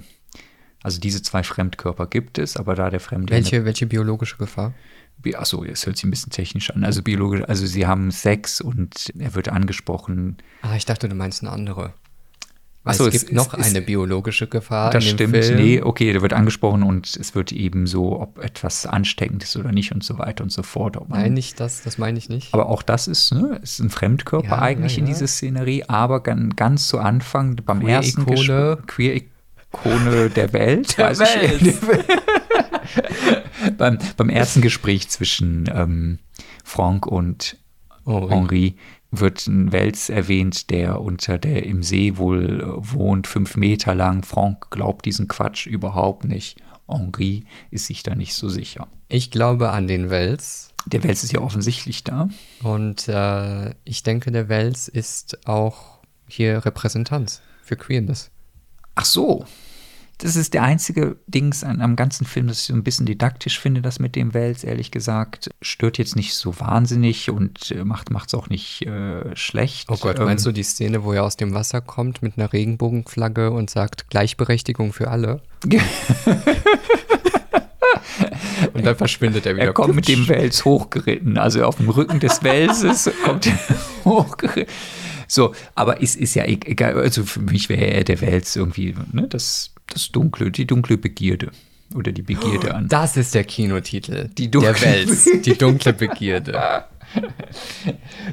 also diese zwei Fremdkörper gibt es, aber da der Fremde. Welche, welche biologische Gefahr? Achso, es hört sich ein bisschen technisch an. Also biologisch, also sie haben Sex und er wird angesprochen. Ah, ich dachte, du meinst eine andere. Achso, es gibt es, noch es, eine biologische Gefahr. Das in dem stimmt. Film. Nee, okay, der wird angesprochen und es wird eben so, ob etwas ansteckend ist oder nicht und so weiter und so fort. Ob man, Nein, nicht das, das meine ich nicht. aber auch das ist, ne, ist ein Fremdkörper Ja, eigentlich ja, in ja. diese Szenerie, aber ganz, ganz zu Anfang beim Queer ersten Ikone. Gespräch- Queer-Ikone der Welt. Der weiß ich- Welt. beim, beim ersten Gespräch zwischen ähm, Franck und Oh, Henri wird ein Wels erwähnt, der unter der im See wohl äh, wohnt, fünf Meter lang. Franck glaubt diesen Quatsch überhaupt nicht. Henri ist sich da nicht so sicher. ich glaube an den Wels. Der Wels ist ja offensichtlich da. Und äh, ich denke, der Wels ist auch hier Repräsentanz für Queerness. Ach so. Das ist der einzige Dings an, am ganzen Film, das ich so ein bisschen didaktisch finde, das mit dem Wels, ehrlich gesagt. Stört jetzt nicht so wahnsinnig und äh, macht es auch nicht äh, schlecht. Oh Gott, Ähm, meinst du die Szene, wo er aus dem Wasser kommt mit einer Regenbogenflagge und sagt Gleichberechtigung für alle? Und dann verschwindet er wieder. Er kommt mit dem Wels hochgeritten, also auf dem Rücken des Welses kommt er hochgeritten. So, aber es ist ja e- egal, also für mich wäre er der Wels irgendwie, ne, das, das Dunkle, die dunkle Begierde oder die Begierde an. Das ist der Kinotitel. Die dunkle- der Wels, die dunkle Begierde.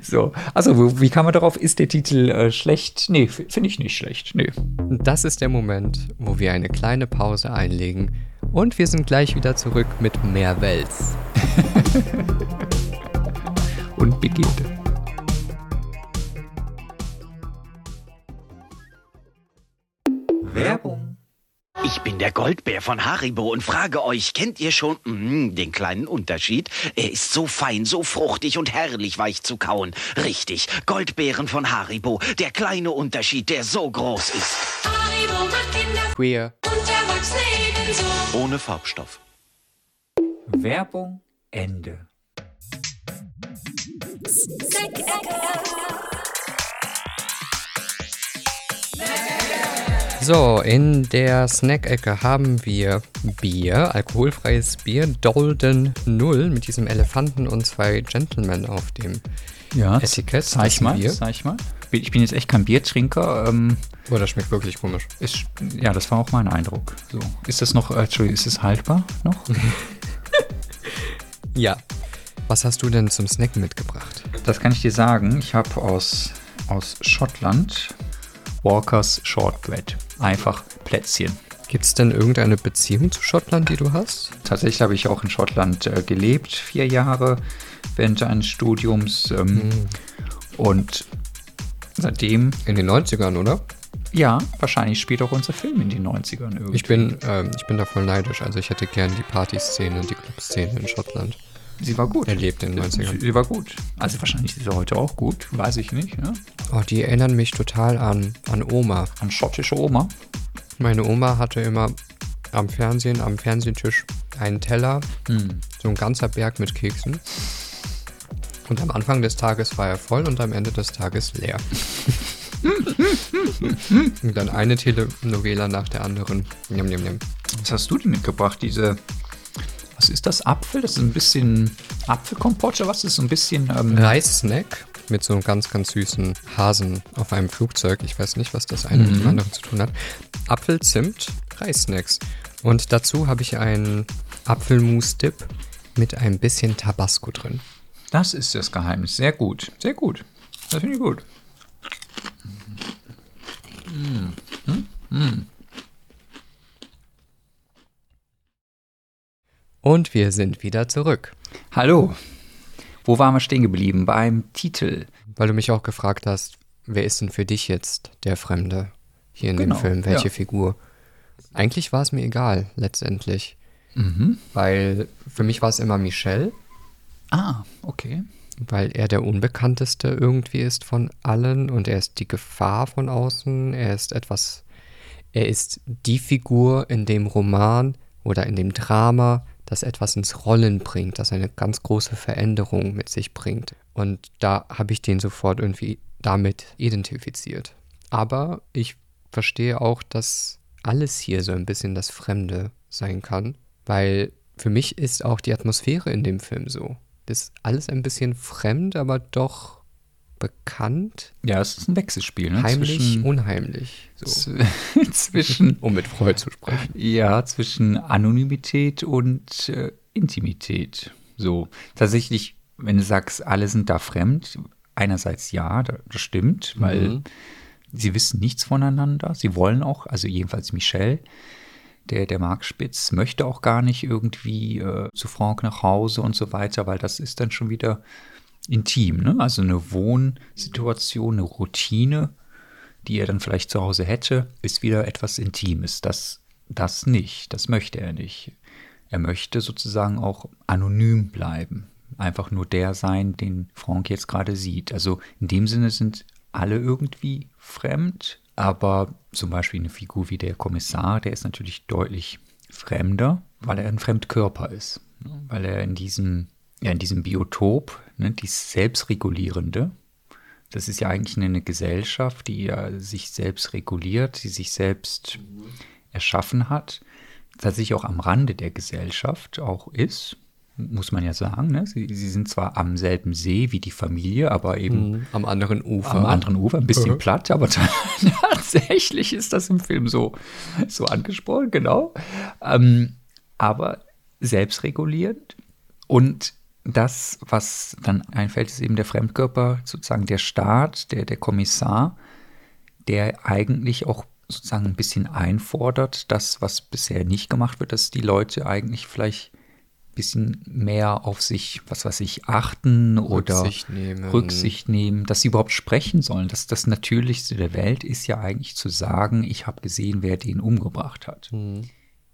So, also wie kam man darauf? Ist der Titel äh, schlecht? Nee, finde ich nicht schlecht. Nee. Und das ist der Moment, wo wir eine kleine Pause einlegen und wir sind gleich wieder zurück mit mehr Wels. Und Begierde. Werbung. Ich bin der Goldbär von Haribo und frage euch, kennt ihr schon mm, den kleinen Unterschied? Er ist so fein, so fruchtig und herrlich weich zu kauen. Richtig, Goldbeeren von Haribo, der kleine Unterschied, der so groß ist. Haribo macht Kinder Queer. und Erwachsene ebenso. Ohne Farbstoff. Werbung Ende. So, in der Snack-Ecke haben wir Bier, alkoholfreies Bier, Dolden Null mit diesem Elefanten und zwei Gentlemen auf dem Ja, Etikett. Zeig das mal, Bier. zeig mal. Ich bin jetzt echt kein Biertrinker. Ähm, Oh, das schmeckt wirklich komisch. ist, ja, das war auch mein Eindruck. So, ist das noch, äh, Entschuldigung, ist es haltbar noch? Ja. Was hast du denn zum Snacken mitgebracht? Das kann ich dir sagen. Ich habe aus, aus Schottland Walkers Shortbread. Einfach Plätzchen. Gibt es denn irgendeine Beziehung zu Schottland, die du hast? Tatsächlich habe ich auch in Schottland äh, gelebt, vier Jahre während eines Studiums. Ähm, Und seitdem, In den 90ern, oder? ja, wahrscheinlich spielt auch unser Film in den 90ern irgendwie. Ich bin, ähm, ich bin da voll neidisch. Also ich hätte gern die Partyszene, die Clubszene in Schottland Sie war gut. erlebt in den 90ern. Sie war gut. Also wahrscheinlich ist sie heute auch gut, weiß ich nicht. Ne? Oh, die erinnern mich total an, an Oma. An schottische Oma. Meine Oma hatte immer am Fernsehen, am Fernsehtisch einen Teller, so ein ganzer Berg mit Keksen. Und am Anfang des Tages war er voll und am Ende des Tages leer. und dann eine Telenovela nach der anderen. Njam, njam, njam. Was hast du denn mitgebracht? Diese, was ist das? Apfel? Das ist ein bisschen Apfelkompott oder was? Das ist so ein bisschen, ähm, Reissnack mit so einem ganz, ganz süßen Hasen auf einem Flugzeug. Ich weiß nicht, was das eine mit dem anderen zu tun hat. Apfel, Zimt, Reissnacks. Und dazu habe ich einen Apfelmus-Dip mit ein bisschen Tabasco drin. Das ist das Geheimnis. Sehr gut. Sehr gut. Das finde ich gut. Und wir sind wieder zurück. Hallo. Wo waren wir stehen geblieben? Beim Titel. Weil du mich auch gefragt hast, wer ist denn für dich jetzt der Fremde hier in Genau, dem Film? Welche ja. Figur? Eigentlich war es mir egal, letztendlich. Mhm. Weil für mich war es immer Michel, Ah, okay. weil er der Unbekannteste irgendwie ist von allen und er ist die Gefahr von außen. Er ist etwas, er ist die Figur in dem Roman oder in dem Drama, das etwas ins Rollen bringt, das eine ganz große Veränderung mit sich bringt. Und da habe ich den sofort irgendwie damit identifiziert. Aber ich verstehe auch, dass alles hier so ein bisschen das Fremde sein kann, weil für mich ist auch die Atmosphäre in dem Film so. Das ist alles ein bisschen fremd, aber doch bekannt, Ja, es ist ein Wechselspiel. Ne? heimlich, zwischen, unheimlich. So. zwischen, Um mit Freud zu sprechen. ja, zwischen Anonymität und äh, Intimität. So, tatsächlich, wenn du sagst, alle sind da fremd, einerseits ja, da- das stimmt, weil Mhm. sie wissen nichts voneinander. Sie wollen auch, also jedenfalls Michelle, der, der Mark Spitz, möchte auch gar nicht irgendwie äh, zu Frank nach Hause und so weiter, weil das ist dann schon wieder intim. Ne? Also eine Wohnsituation, eine Routine, die er dann vielleicht zu Hause hätte, ist wieder etwas Intimes. Das, das nicht, das möchte er nicht. Er möchte sozusagen auch anonym bleiben. Einfach nur der sein, den Frank jetzt gerade sieht. Also in dem Sinne sind alle irgendwie fremd, aber zum Beispiel eine Figur wie der Kommissar, der ist natürlich deutlich fremder, weil er ein Fremdkörper ist. ne? Weil er in diesem, ja, in diesem Biotop, ne, dieses Selbstregulierende, das ist ja eigentlich eine Gesellschaft, die ja sich selbst reguliert, die sich selbst erschaffen hat, tatsächlich auch am Rande der Gesellschaft auch ist, muss man ja sagen. Ne? Sie, sie sind zwar am selben See wie die Familie, aber eben Mhm. Am anderen Ufer. am anderen Ufer, ein bisschen Mhm. platt, aber tatsächlich ist das im Film so, so angesprochen, genau. Ähm, aber selbstregulierend und das, was dann einfällt, ist eben der Fremdkörper, sozusagen der Staat, der, der Kommissar, der eigentlich auch sozusagen ein bisschen einfordert, das, was bisher nicht gemacht wird, dass die Leute eigentlich vielleicht ein bisschen mehr auf sich, was weiß ich, achten oder Rücksicht nehmen. Rücksicht nehmen, dass sie überhaupt sprechen sollen. Das, das Natürlichste der Welt ist ja eigentlich zu sagen, ich habe gesehen, wer den umgebracht hat.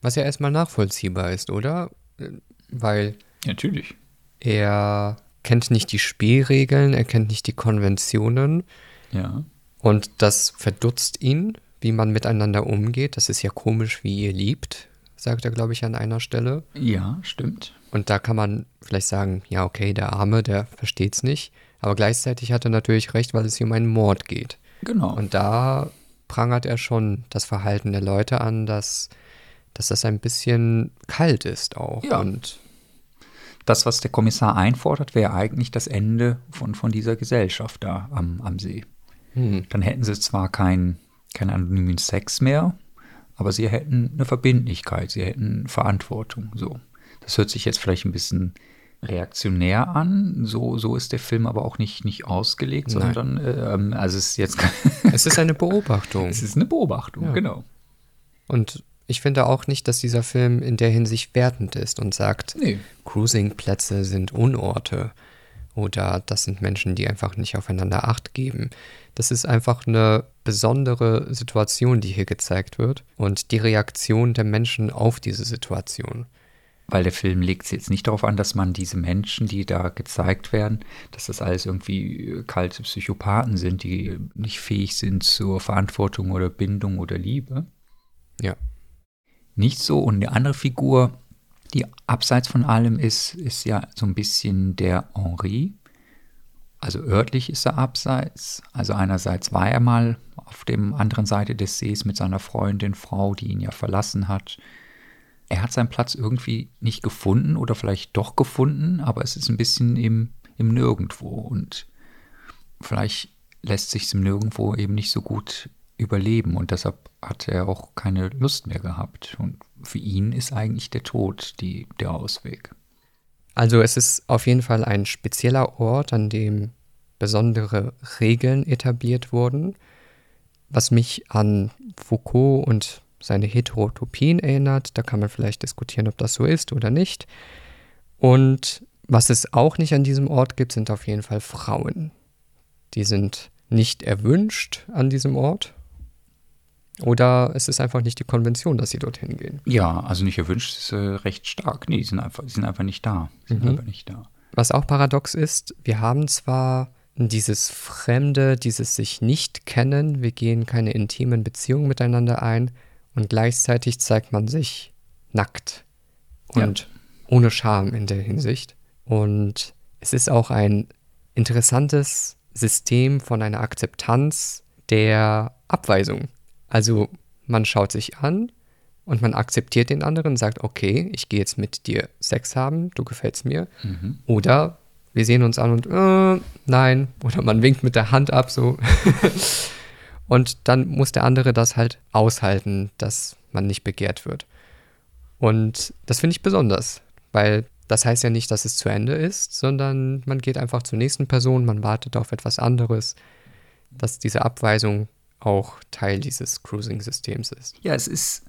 Was ja erstmal nachvollziehbar ist, oder? Äh, Weil Natürlich. Er kennt nicht die Spielregeln, er kennt nicht die Konventionen Ja. und das verdutzt ihn, wie man miteinander umgeht. Das ist ja komisch, wie ihr liebt, sagt er, glaube ich, an einer Stelle. Ja, stimmt. Und da kann man vielleicht sagen, ja, okay, der Arme, der versteht's nicht. Aber gleichzeitig hat er natürlich recht, weil es hier um einen Mord geht. Genau. Und da prangert er schon das Verhalten der Leute an, dass, dass das ein bisschen kalt ist auch. Ja. Und das, was der Kommissar einfordert, wäre eigentlich das Ende von, von dieser Gesellschaft da am, am See. hm, Dann hätten sie zwar keinen keinen anonymen Sex mehr, aber sie hätten eine Verbindlichkeit, sie hätten Verantwortung. So. Das hört sich jetzt vielleicht ein bisschen reaktionär an. So, so ist der Film aber auch nicht, nicht ausgelegt, Nein. sondern ähm, also es ist jetzt es ist eine Beobachtung. es ist eine Beobachtung, Ja. genau. Und ich finde auch nicht, dass dieser Film in der Hinsicht wertend ist und sagt, Nee. Cruisingplätze sind Unorte oder das sind Menschen, die einfach nicht aufeinander Acht geben. Das ist einfach eine besondere Situation, die hier gezeigt wird und die Reaktion der Menschen auf diese Situation. Weil der Film legt es jetzt nicht darauf an, dass man diese Menschen, die da gezeigt werden, dass das alles irgendwie äh, kalte Psychopathen sind, die nicht fähig sind zur Verantwortung oder Bindung oder Liebe. Ja. Nicht so. Und eine andere Figur, die abseits von allem ist, ist ja so ein bisschen der Henri. Also örtlich ist er abseits. Also einerseits war er mal auf dem anderen Seite des Sees mit seiner Freundin, Frau, die ihn ja verlassen hat. Er hat seinen Platz irgendwie nicht gefunden oder vielleicht doch gefunden, aber es ist ein bisschen im, im Nirgendwo. Und vielleicht lässt sich im Nirgendwo eben nicht so gut überleben und deshalb hat er auch keine Lust mehr gehabt. Und für ihn ist eigentlich der Tod die, der Ausweg. Also es ist auf jeden Fall ein spezieller Ort, an dem besondere Regeln etabliert wurden, was mich an Foucault und seine Heterotopien erinnert. Da kann man vielleicht diskutieren, ob das so ist oder nicht. Und was es auch nicht an diesem Ort gibt, sind auf jeden Fall Frauen. Die sind nicht erwünscht an diesem Ort. Oder es ist einfach nicht die Konvention, dass sie dorthin gehen. Ja, also nicht erwünscht ist äh, recht stark. Nee, die sind einfach, die sind einfach nicht da. Die sind Mhm. einfach nicht da. Was auch paradox ist, wir haben zwar dieses Fremde, dieses sich nicht kennen, wir gehen keine intimen Beziehungen miteinander ein und gleichzeitig zeigt man sich nackt und ohne Scham in der Hinsicht. Und es ist auch ein interessantes System von einer Akzeptanz der Abweisung. Also man schaut sich an und man akzeptiert den anderen, sagt, okay, ich gehe jetzt mit dir Sex haben, du gefällst mir. Oder wir sehen uns an und äh, nein. Oder man winkt mit der Hand ab so. und dann muss der andere das halt aushalten, dass man nicht begehrt wird. Und das finde ich besonders, weil das heißt ja nicht, dass es zu Ende ist, sondern man geht einfach zur nächsten Person, man wartet auf etwas anderes, dass diese Abweisung auch Teil dieses Cruising-Systems ist. Ja, es ist,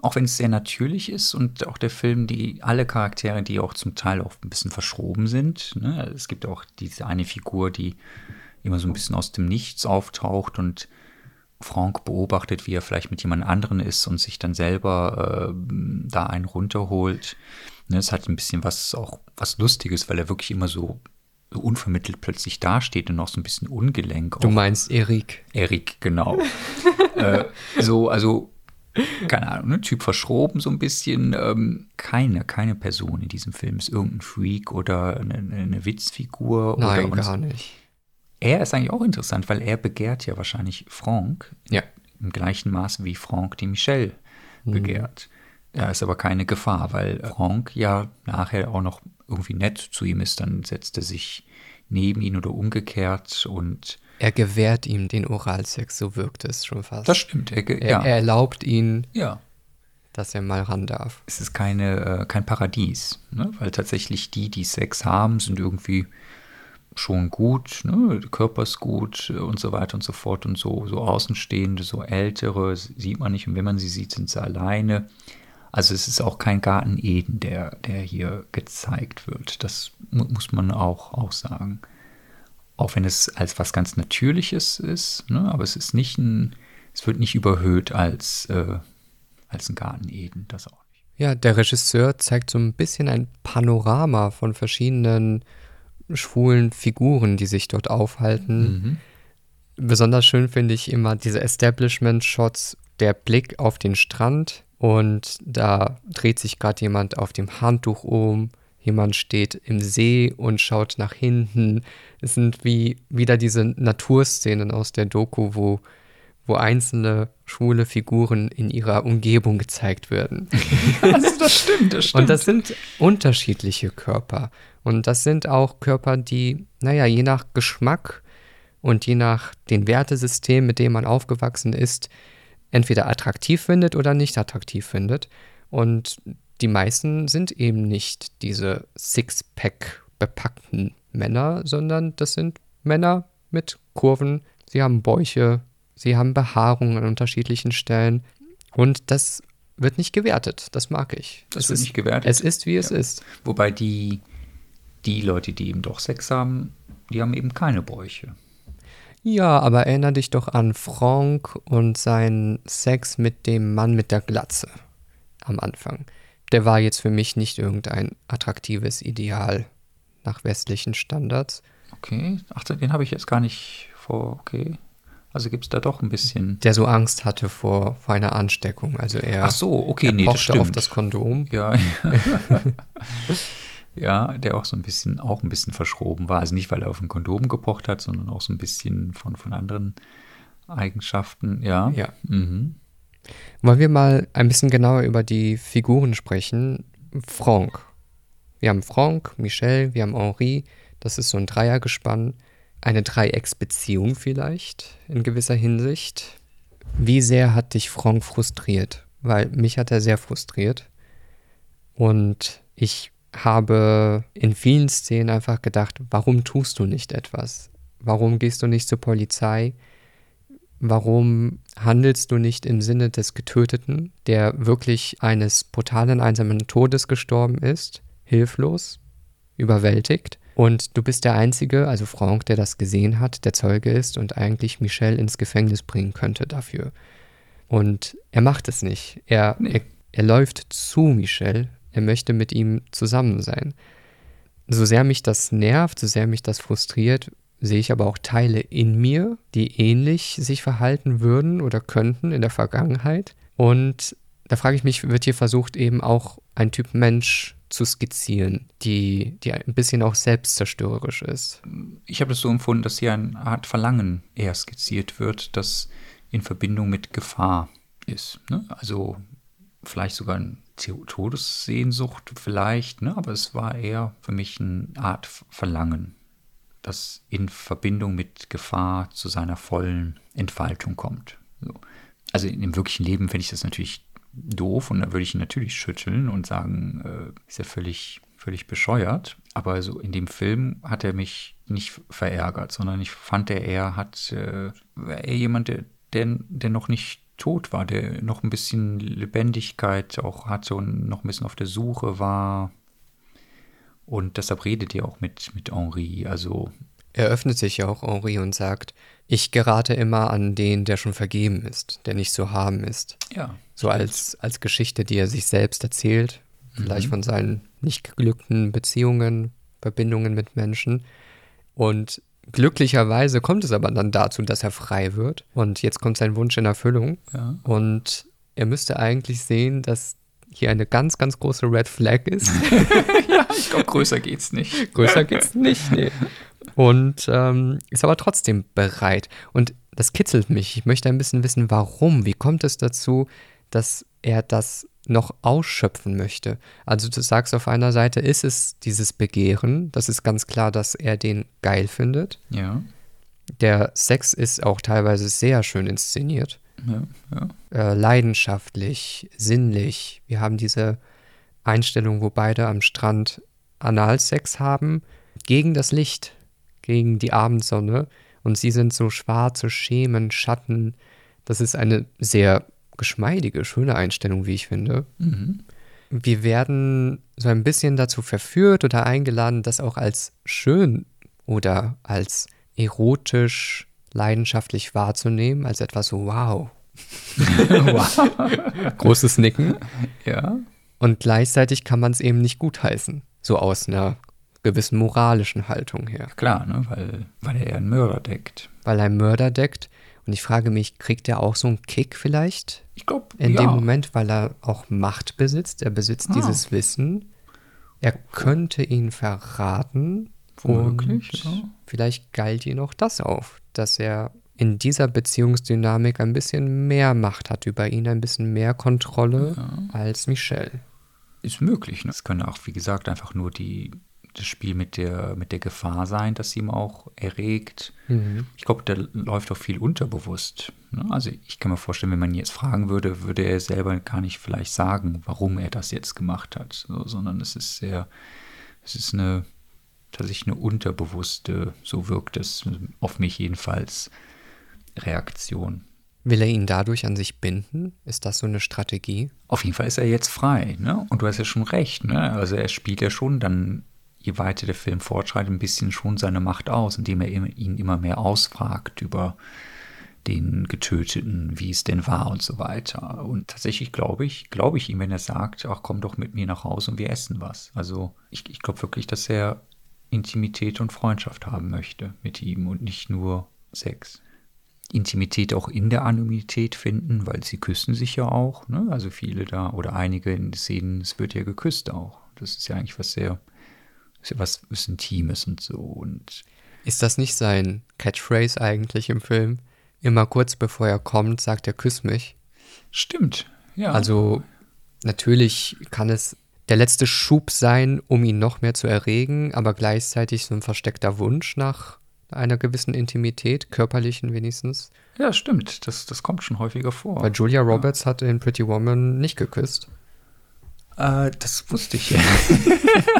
auch wenn es sehr natürlich ist und auch der Film, die alle Charaktere, die auch zum Teil auch ein bisschen verschroben sind. Ne? Es gibt auch diese eine Figur, die immer so ein bisschen aus dem Nichts auftaucht und Frank beobachtet, wie er vielleicht mit jemand anderen ist und sich dann selber äh, da einen runterholt. Ne, es hat ein bisschen was auch was Lustiges, weil er wirklich immer so unvermittelt plötzlich dasteht und auch so ein bisschen ungelenk. Du meinst Erik. Erik, genau. äh, so, also, keine Ahnung, ne, Typ verschroben so ein bisschen. Ähm, keine, keine Person in diesem Film ist irgendein Freak oder eine, eine Witzfigur. Nein, oder gar nicht. Er ist eigentlich auch interessant, weil er begehrt ja wahrscheinlich Franck Ja. im gleichen Maße wie Franck die Michelle Mhm. begehrt. Er ist aber keine Gefahr, weil Franck ja nachher auch noch irgendwie nett zu ihm ist. Dann setzt er sich neben ihn oder umgekehrt und Er gewährt ihm den Oralsex, so wirkt es schon fast. das stimmt. Er, er, ja. er erlaubt ihn, ja. dass er mal ran darf. es ist keine, äh, kein Paradies, ne? weil tatsächlich die, die Sex haben, sind irgendwie schon gut, ne? der Körper ist gut und so weiter und so fort und so, so Außenstehende, so Ältere sieht man nicht und wenn man sie sieht, sind sie alleine. Also es ist auch kein Garten Eden, der, der hier gezeigt wird. Das mu muss man auch, auch sagen. Auch wenn es als was ganz Natürliches ist, ne? aber es ist nicht ein, es wird nicht überhöht als, äh, als ein Garten Eden, das auch nicht. Ja, der Regisseur zeigt so ein bisschen ein Panorama von verschiedenen schwulen Figuren, die sich dort aufhalten. Besonders schön finde ich immer diese Establishment-Shots, der Blick auf den Strand und da dreht sich gerade jemand auf dem Handtuch um, jemand steht im See und schaut nach hinten. Es sind wie wieder diese Naturszenen aus der Doku, wo, wo einzelne schwule Figuren in ihrer Umgebung gezeigt werden. Also das stimmt, das Und das sind unterschiedliche Körper. Und das sind auch Körper, die, naja, je nach Geschmack und je nach dem Wertesystem, mit dem man aufgewachsen ist, entweder attraktiv findet oder nicht attraktiv findet. Und die meisten sind eben nicht diese Sixpack bepackten Männer, sondern das sind Männer mit Kurven. Sie haben Bäuche, sie haben Behaarung an unterschiedlichen Stellen. Und das wird nicht gewertet. Das mag ich. Das es wird ist, nicht gewertet. Es ist, wie es Ja. ist. Wobei die, die Leute, die eben doch Sex haben, die haben eben keine Bräuche. Ja, aber erinnere dich doch an Franck und seinen Sex mit dem Mann mit der Glatze am Anfang. Der war jetzt für mich nicht irgendein attraktives Ideal nach westlichen Standards. Okay, ach, den habe ich jetzt gar nicht vor, okay. Also gibt es da doch ein bisschen. Der so Angst hatte vor, vor einer Ansteckung. Also er, Ach so, okay, er nee, das auf das Kondom. Ja, ja, der auch so ein bisschen, auch ein bisschen verschroben war. Also nicht, weil er auf ein Kondom gepocht hat, sondern auch so ein bisschen von, von anderen Eigenschaften, ja. Ja. Mhm. Wollen wir mal ein bisschen genauer über die Figuren sprechen? Franck. Wir haben Franck, Michel, wir haben Henri. Das ist so ein Dreiergespann. Eine Dreiecksbeziehung vielleicht in gewisser Hinsicht. Wie sehr hat dich Franck frustriert? Weil mich hat er sehr frustriert. Und ich habe in vielen Szenen einfach gedacht, warum tust du nicht etwas? Warum gehst du nicht zur Polizei? Warum handelst du nicht im Sinne des Getöteten, der wirklich eines brutalen, einsamen Todes gestorben ist, hilflos, überwältigt? Und du bist der Einzige, also Franck, der das gesehen hat, der Zeuge ist und eigentlich Michel ins Gefängnis bringen könnte dafür. Und er macht es nicht. Er, Nee. er, er läuft zu Michel. Er möchte mit ihm zusammen sein. So sehr mich das nervt, so sehr mich das frustriert, sehe ich aber auch Teile in mir, die ähnlich sich verhalten würden oder könnten in der Vergangenheit. Und da frage ich mich, wird hier versucht, eben auch ein Typ Mensch zu skizzieren, die, die ein bisschen auch selbstzerstörerisch ist. Ich habe es so empfunden, dass hier eine Art Verlangen eher skizziert wird, das in Verbindung mit Gefahr ist. Ne? Also vielleicht sogar The- Todessehnsucht, vielleicht, ne? aber es war eher für mich eine Art Verlangen, das in Verbindung mit Gefahr zu seiner vollen Entfaltung kommt. So. Also dem wirklichen Leben finde ich das natürlich doof und da würde ich ihn natürlich schütteln und sagen, äh, ist ja völlig, völlig bescheuert. Aber so in dem Film hat er mich nicht verärgert, sondern ich fand, er eher hat, äh, jemand, der, der, der noch nicht tot war, der noch ein bisschen Lebendigkeit auch hatte und noch ein bisschen auf der Suche war. Und deshalb redet ihr auch mit, mit Henri. Also Er öffnet sich ja auch Henri und sagt, ich gerate immer an den, der schon vergeben ist, der nicht zu haben ist. ja, So als, als Geschichte, die er sich selbst erzählt, vielleicht von seinen nicht geglückten Beziehungen, Verbindungen mit Menschen. Und glücklicherweise kommt es aber dann dazu, dass er frei wird. Und jetzt kommt sein Wunsch in Erfüllung. Ja. Und er müsste eigentlich sehen, dass hier eine ganz, ganz große Red Flag ist. ich glaube, größer geht's nicht. Größer geht's nicht. Nee. Und ähm, ist aber trotzdem bereit. Und das kitzelt mich. Ich möchte ein bisschen wissen, warum. Wie kommt es dazu, dass er das noch ausschöpfen möchte? Also du sagst auf einer Seite, ist es dieses Begehren. Das ist ganz klar, dass er den geil findet. Ja, Der Sex ist auch teilweise sehr schön inszeniert. ja, ja. Äh, leidenschaftlich, sinnlich. Wir haben diese Einstellung, wo beide am Strand Analsex haben, gegen das Licht, gegen die Abendsonne. Und sie sind so schwarze Schemen, Schatten. Das ist eine sehr geschmeidige, schöne Einstellung, wie ich finde. Mhm. Wir werden so ein bisschen dazu verführt oder eingeladen, das auch als schön oder als erotisch, leidenschaftlich wahrzunehmen, als etwas so wow. Großes Nicken. Ja, Und gleichzeitig kann man es eben nicht gutheißen. So aus einer gewissen moralischen Haltung her. klar, ne? weil, weil er einen Mörder deckt. Weil ein Mörder deckt. Und ich frage mich, kriegt er auch so einen Kick vielleicht Ich glaube, in ja. dem Moment, weil er auch Macht besitzt? Er besitzt Ah. dieses Wissen. Er könnte ihn verraten. Womöglich, Und ja. vielleicht galt ihm auch das auf, dass er in dieser Beziehungsdynamik ein bisschen mehr Macht hat über ihn, ein bisschen mehr Kontrolle als Michelle. Ist möglich. Ne? Es können auch, wie gesagt, einfach nur die, das Spiel mit der, mit der Gefahr sein, das ihm auch erregt. Ich glaube, da läuft auch viel unterbewusst. Ne? Also ich kann mir vorstellen, wenn man ihn jetzt fragen würde, würde er selber gar nicht vielleicht sagen, warum er das jetzt gemacht hat, so, sondern es ist sehr, es ist eine tatsächlich eine unterbewusste, so wirkt es auf mich jedenfalls, Reaktion. Will er ihn dadurch an sich binden? Ist das so eine Strategie? Auf jeden Fall ist er jetzt frei, ne? Und du hast ja schon recht, ne? Also er spielt ja schon dann, je weiter der Film fortschreitet, ein bisschen schon seine Macht aus, indem er ihn immer mehr ausfragt über den Getöteten, wie es denn war und so weiter. Und tatsächlich glaube ich, glaube ich ihm, wenn er sagt, ach komm doch mit mir nach Hause und wir essen was. Also ich, ich glaube wirklich, dass er Intimität und Freundschaft haben möchte mit ihm und nicht nur Sex. Intimität auch in der Anonymität finden, weil sie küssen sich ja auch. Ne? Also viele da oder einige in Szenen, es wird ja geküsst auch. Das ist ja eigentlich was sehr, ist ja was, was Intimes und so. Und Ist das nicht sein Catchphrase eigentlich im Film? Immer kurz bevor er kommt, sagt er, küss mich. stimmt, ja. Also natürlich kann es der letzte Schub sein, um ihn noch mehr zu erregen, aber gleichzeitig so ein versteckter Wunsch nach einer gewissen Intimität, körperlichen wenigstens. ja, stimmt. Das, das kommt schon häufiger vor. Weil Julia Roberts hat in Pretty Woman nicht geküsst. Äh, das wusste ich.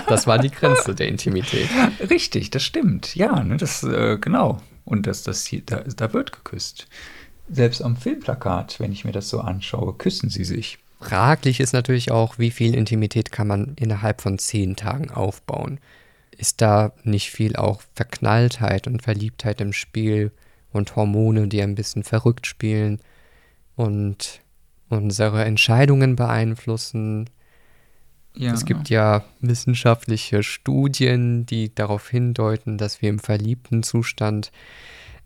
Das war die Grenze der Intimität. Richtig, das stimmt. Ja, ne, das, äh, genau. Und das, das hier, da, da wird geküsst. Selbst am Filmplakat, wenn ich mir das so anschaue, küssen sie sich. Fraglich ist natürlich auch, wie viel Intimität kann man innerhalb von zehn Tagen aufbauen. Ist da nicht viel auch Verknalltheit und Verliebtheit im Spiel und Hormone, die ein bisschen verrückt spielen und unsere Entscheidungen beeinflussen? Ja. Es gibt ja wissenschaftliche Studien, die darauf hindeuten, dass wir im verliebten Zustand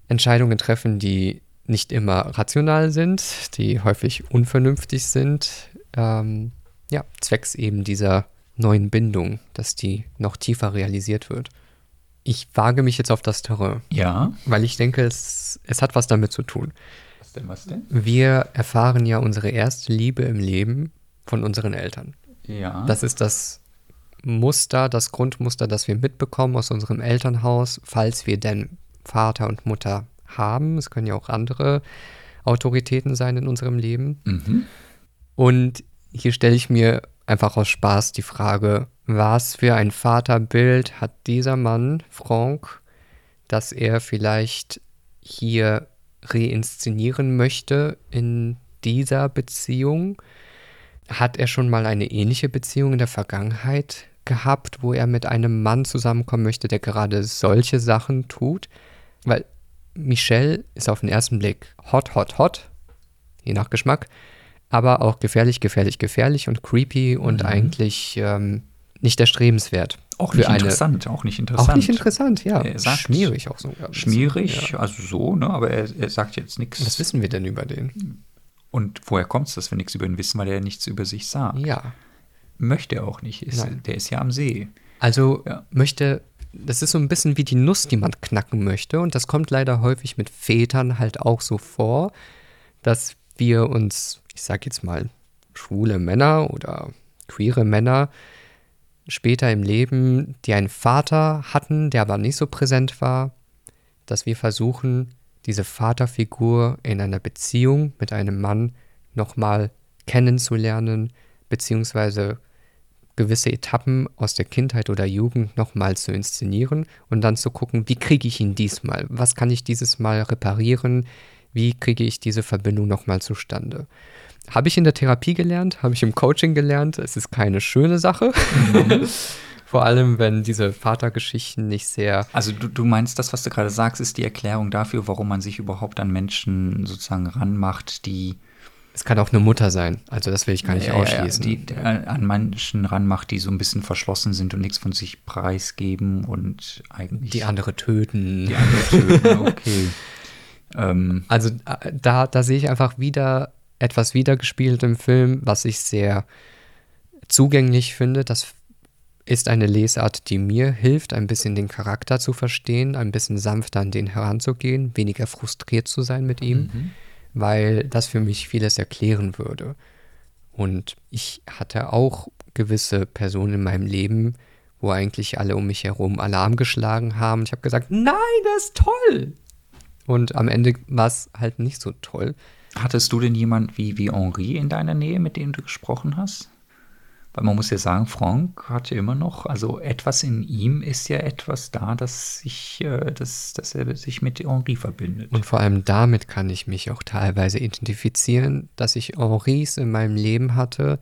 Entscheidungen treffen, die nicht immer rational sind, die häufig unvernünftig sind, ähm, ja, zwecks eben dieser neuen Bindung, dass die noch tiefer realisiert wird. Ich wage mich jetzt auf das Terrain, Ja. weil ich denke, es, es hat was damit zu tun. Was denn, was denn? Wir erfahren ja unsere erste Liebe im Leben von unseren Eltern. Ja. Das ist das Muster, das Grundmuster, das wir mitbekommen aus unserem Elternhaus, falls wir denn Vater und Mutter haben. Es können ja auch andere Autoritäten sein in unserem Leben. mhm. Und hier stelle ich mir einfach aus Spaß die Frage, was für ein Vaterbild hat dieser Mann, Franck, dass er vielleicht hier reinszenieren möchte in dieser Beziehung? Hat er schon mal eine ähnliche Beziehung in der Vergangenheit gehabt, wo er mit einem Mann zusammenkommen möchte, der gerade solche Sachen tut? Weil Michelle ist auf den ersten Blick hot, hot, hot, je nach Geschmack, aber auch gefährlich, gefährlich, gefährlich und creepy und eigentlich ähm, nicht erstrebenswert. Auch nicht eine- interessant, auch nicht interessant. Auch nicht interessant, ja. Er sagt- Schmierig auch so. Schmierig, Ja. also so, ne? aber er, er sagt jetzt Was nichts. wissen wir denn über den? Und woher kommt es, dass wir nichts über ihn wissen, weil er nichts über sich sagt? Ja. Möchte er auch nicht. Ist, der ist ja am See. Also Ja. möchte, das ist so ein bisschen wie die Nuss, die man knacken möchte. Und das kommt leider häufig mit Vätern halt auch so vor, dass wir uns, ich sag jetzt mal, schwule Männer oder queere Männer später im Leben, die einen Vater hatten, der aber nicht so präsent war, dass wir versuchen, diese Vaterfigur in einer Beziehung mit einem Mann nochmal kennenzulernen, beziehungsweise gewisse Etappen aus der Kindheit oder Jugend nochmal zu inszenieren und dann zu gucken, wie kriege ich ihn diesmal? Was kann ich dieses Mal reparieren? Wie kriege ich diese Verbindung nochmal zustande? Habe ich in der Therapie gelernt, habe ich im Coaching gelernt. Es ist keine schöne Sache. Vor allem, wenn diese Vatergeschichten nicht sehr Also du, du meinst, das, was du gerade sagst, ist die Erklärung dafür, warum man sich überhaupt an Menschen sozusagen ranmacht, die Es kann auch eine Mutter sein. Also das will ich gar nicht Ja, ja, ja, ausschließen. die, an Menschen ranmacht, die so ein bisschen verschlossen sind und nichts von sich preisgeben und eigentlich die andere töten. die andere töten. Okay. ähm, Also äh, da, da sehe ich einfach wieder etwas wiedergespielt im Film, was ich sehr zugänglich finde. Das ist eine Lesart, die mir hilft, ein bisschen den Charakter zu verstehen, ein bisschen sanfter an den heranzugehen, weniger frustriert zu sein mit ihm, weil das für mich vieles erklären würde. Und ich hatte auch gewisse Personen in meinem Leben, wo eigentlich alle um mich herum Alarm geschlagen haben. Ich habe gesagt, nein, das ist toll. Und am Ende war es halt nicht so toll. hattest du denn jemand wie, wie Henri in deiner Nähe, mit dem du gesprochen hast? Weil man muss ja sagen, Franck hatte immer noch, also etwas in ihm ist ja etwas da, dass, sich, äh, dass, dass er sich mit Henri verbindet. Und vor allem damit kann ich mich auch teilweise identifizieren, dass ich Henris in meinem Leben hatte,